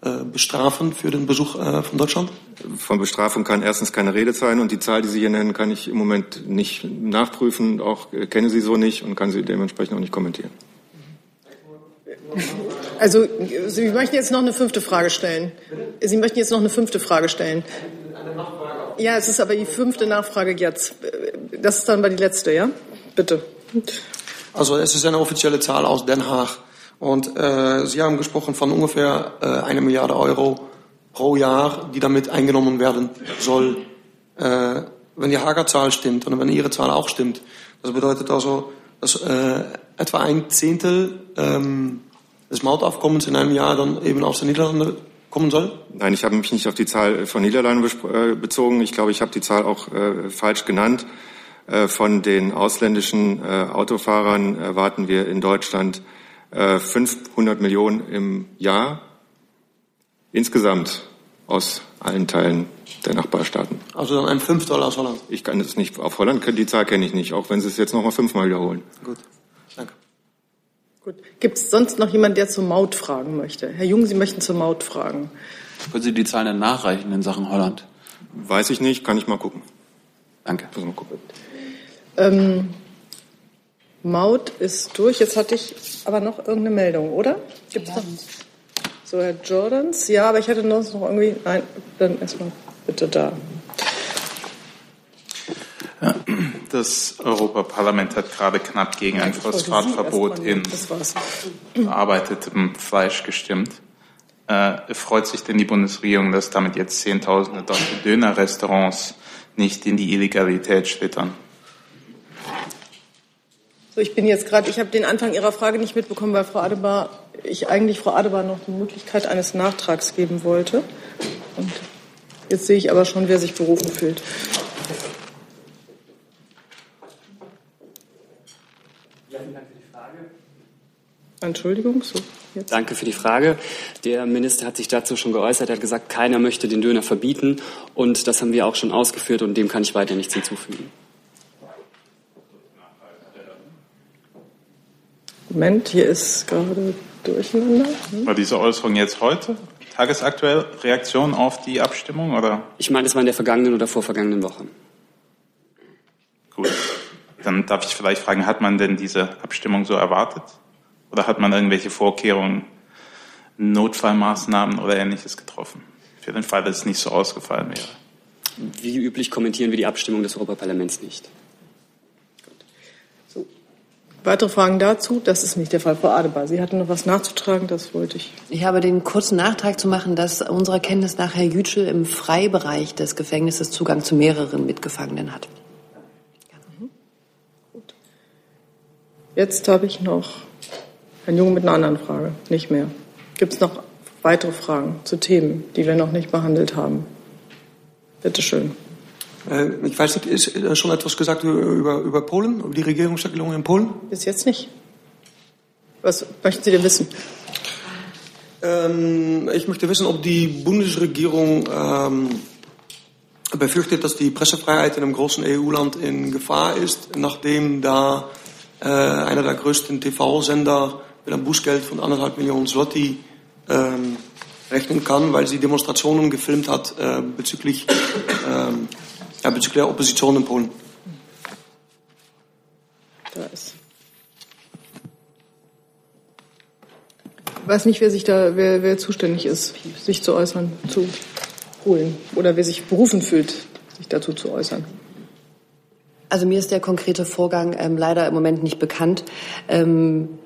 äh, bestrafen für den Besuch äh, von Deutschland? Von Bestrafung kann erstens keine Rede sein und die Zahl, die Sie hier nennen, kann ich im Moment nicht nachprüfen, auch äh, kenne sie so nicht und kann sie dementsprechend auch nicht kommentieren. Also Sie möchten jetzt noch eine fünfte Frage stellen. Sie möchten jetzt noch eine fünfte Frage stellen. Ja, es ist aber die fünfte Nachfrage jetzt. Das ist dann bei die letzte, ja? Bitte. Also es ist eine offizielle Zahl aus Den Haag. Und äh, Sie haben gesprochen von ungefähr äh, eine Milliarde Euro pro Jahr, die damit eingenommen werden soll. Äh, wenn die Hager Zahl stimmt und wenn Ihre Zahl auch stimmt, das bedeutet also, dass äh, etwa ein Zehntel ähm, des Mautaufkommens in einem Jahr dann eben aus den Niederlanden kommen soll? Nein, ich habe mich nicht auf die Zahl von Niederlanden äh, bezogen. Ich glaube, ich habe die Zahl auch äh, falsch genannt. Äh, von den ausländischen äh, Autofahrern erwarten wir in Deutschland 500 äh, Millionen im Jahr insgesamt aus allen Teilen der Nachbarstaaten. Also dann ein Fünftel aus Holland? Ich kann es nicht, auf Holland, die Zahl kenne ich nicht, auch wenn Sie es jetzt noch mal fünfmal wiederholen. Gut. Gut. Gibt es sonst noch jemanden, der zur Maut fragen möchte? Herr Jung, Sie möchten zur Maut fragen. Können Sie die Zahlen denn nachreichen in Sachen Holland? Weiß ich nicht, kann ich mal gucken. Danke. Muss mal gucken. Ähm, Maut ist durch. Jetzt hatte ich aber noch irgendeine Meldung, oder? Gibt es noch? So, Herr Jordans. Ja, aber ich hatte noch irgendwie. Nein, dann erstmal bitte da. Das Europaparlament hat gerade knapp gegen ein Phosphatverbot in verarbeitetem Fleisch gestimmt. Äh, freut sich denn die Bundesregierung, dass damit jetzt Zehntausende deutsche Dönerrestaurants nicht in die Illegalität schlittern? So, ich bin jetzt gerade, ich habe den Anfang Ihrer Frage nicht mitbekommen, weil Frau Adebar, ich eigentlich Frau Adebar noch die Möglichkeit eines Nachtrags geben wollte. Und jetzt sehe ich aber schon, wer sich berufen fühlt. Entschuldigung, so. Jetzt. Danke für die Frage. Der Minister hat sich dazu schon geäußert. Er hat gesagt, keiner möchte den Döner verbieten. Und das haben wir auch schon ausgeführt und dem kann ich weiter nichts hinzufügen. Moment, hier ist gerade Durcheinander. Hm? War diese Äußerung jetzt heute? Tagesaktuell Reaktion auf die Abstimmung oder? Ich meine, es war in der vergangenen oder vorvergangenen Woche. Gut. Dann darf ich vielleicht fragen, hat man denn diese Abstimmung so erwartet? Oder hat man irgendwelche Vorkehrungen, Notfallmaßnahmen oder ähnliches getroffen? Für den Fall, dass es nicht so ausgefallen wäre. Wie üblich kommentieren wir die Abstimmung des Europaparlaments nicht. So. Weitere Fragen dazu? Das ist nicht der Fall. Frau Adebar, Sie hatten noch was nachzutragen, das wollte ich. Ich habe den kurzen Nachtrag zu machen, dass unserer Kenntnis nach Herr Yücel im Freibereich des Gefängnisses Zugang zu mehreren Mitgefangenen hat. Mhm. Gut. Jetzt habe ich noch Herrn Jung mit einer anderen Frage. Nicht mehr. Gibt es noch weitere Fragen zu Themen, die wir noch nicht behandelt haben? Bitte schön. Äh, ich weiß nicht, ist schon etwas gesagt über, über Polen, über die Regierungserklärung in Polen? Bis jetzt nicht. Was möchten Sie denn wissen? Ähm, ich möchte wissen, ob die Bundesregierung ähm, befürchtet, dass die Pressefreiheit in einem großen EU-Land in Gefahr ist, nachdem da äh, einer der größten TV-Sender mit einem Bußgeld von anderthalb Millionen Zloty ähm, rechnen kann, weil sie Demonstrationen gefilmt hat äh, bezüglich, ähm, ja, bezüglich der Opposition in Polen. Da ist. Ich weiß nicht, wer sich da, wer, wer zuständig ist, sich zu äußern zu Polen oder wer sich berufen fühlt, sich dazu zu äußern. Also mir ist der konkrete Vorgang ähm, leider im Moment nicht bekannt. Ähm,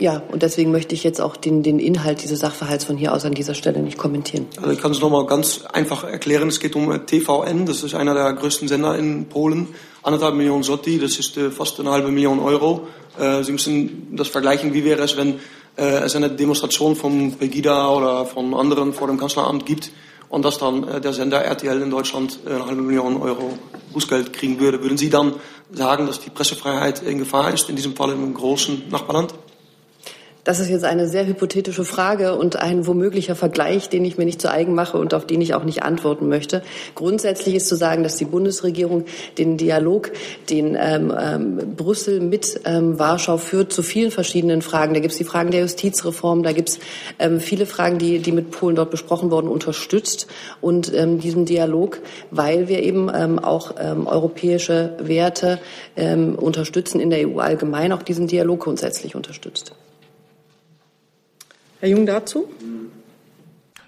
ja, und deswegen möchte ich jetzt auch den, den Inhalt dieses Sachverhalts von hier aus an dieser Stelle nicht kommentieren. Also ich kann es nochmal ganz einfach erklären. Es geht um äh, TVN, das ist einer der größten Sender in Polen. Anderthalb Millionen Sotti, das ist äh, fast eine halbe Million Euro. Äh, Sie müssen das vergleichen, wie wäre es, wenn es eine Demonstration von Pegida oder von anderen vor dem Kanzleramt gibt und dass dann der Sender RTL in Deutschland eine halbe Million Euro Bußgeld kriegen würde. Würden Sie dann sagen, dass die Pressefreiheit in Gefahr ist, in diesem Fall in einem großen Nachbarland? Das ist jetzt eine sehr hypothetische Frage und ein womöglicher Vergleich, den ich mir nicht zu eigen mache und auf den ich auch nicht antworten möchte. Grundsätzlich ist zu sagen, dass die Bundesregierung den Dialog, den ähm, ähm, Brüssel mit ähm, Warschau führt, zu vielen verschiedenen Fragen. Da gibt es die Fragen der Justizreform, da gibt es ähm, viele Fragen, die, die mit Polen dort besprochen wurden, unterstützt. Und ähm, diesen Dialog, weil wir eben ähm, auch europäische Werte unterstützen in der EU allgemein, auch diesen Dialog grundsätzlich unterstützt. Herr Jung dazu?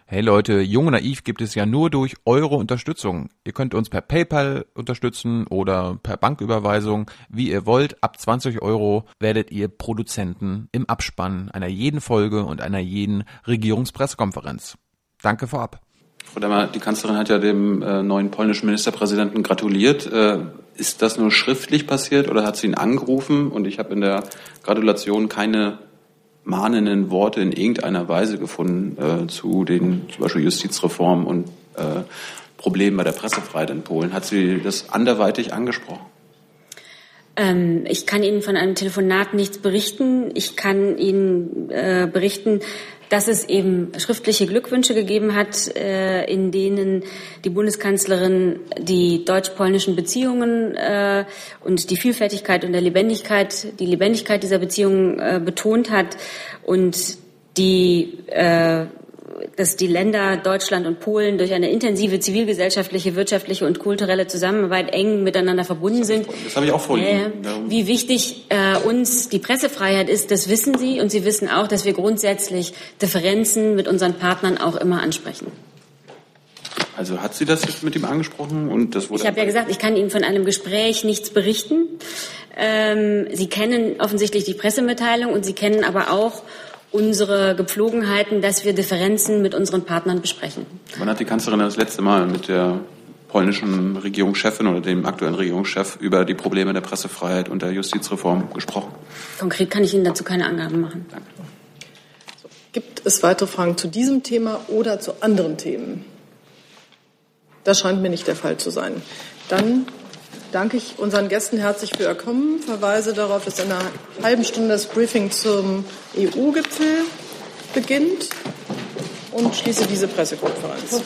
Hey Leute, Jung und Naiv gibt es ja nur durch eure Unterstützung. Ihr könnt uns per PayPal unterstützen oder per Banküberweisung, wie ihr wollt. Ab 20 Euro werdet ihr Produzenten im Abspann einer jeden Folge und einer jeden Regierungspressekonferenz. Danke vorab. Frau Demmer, die Kanzlerin hat ja dem äh, neuen polnischen Ministerpräsidenten gratuliert. Äh, ist das nur schriftlich passiert oder hat sie ihn angerufen? Und ich habe in der Gratulation keine mahnenden Worte in irgendeiner Weise gefunden äh, zu den zum Beispiel Justizreformen und äh, Problemen bei der Pressefreiheit in Polen. Hat sie das anderweitig angesprochen? Ähm, ich kann Ihnen von einem Telefonat nichts berichten. Ich kann Ihnen äh, berichten, dass es eben schriftliche Glückwünsche gegeben hat, äh, in denen die Bundeskanzlerin die deutsch-polnischen Beziehungen äh, und die Vielfältigkeit und der Lebendigkeit, die Lebendigkeit dieser Beziehungen äh, betont hat und die äh, dass die Länder Deutschland und Polen durch eine intensive zivilgesellschaftliche, wirtschaftliche und kulturelle Zusammenarbeit eng miteinander verbunden sind. Das habe ich auch vorliegen. Wie wichtig äh, uns die Pressefreiheit ist, das wissen Sie. Und Sie wissen auch, dass wir grundsätzlich Differenzen mit unseren Partnern auch immer ansprechen. Also hat sie das jetzt mit ihm angesprochen und das wurde. Ich habe ja gesagt, ich kann Ihnen von einem Gespräch nichts berichten. Ähm, Sie kennen offensichtlich die Pressemitteilung und Sie kennen aber auch unsere Gepflogenheiten, dass wir Differenzen mit unseren Partnern besprechen. Wann hat die Kanzlerin das letzte Mal mit der polnischen Regierungschefin oder dem aktuellen Regierungschef über die Probleme der Pressefreiheit und der Justizreform gesprochen? Konkret kann ich Ihnen dazu keine Angaben machen. Danke. Gibt es weitere Fragen zu diesem Thema oder zu anderen Themen? Das scheint mir nicht der Fall zu sein. Dann danke ich unseren Gästen herzlich für ihr Kommen, verweise darauf, dass in einer halben Stunde das Briefing zum EU-Gipfel beginnt und schließe diese Pressekonferenz.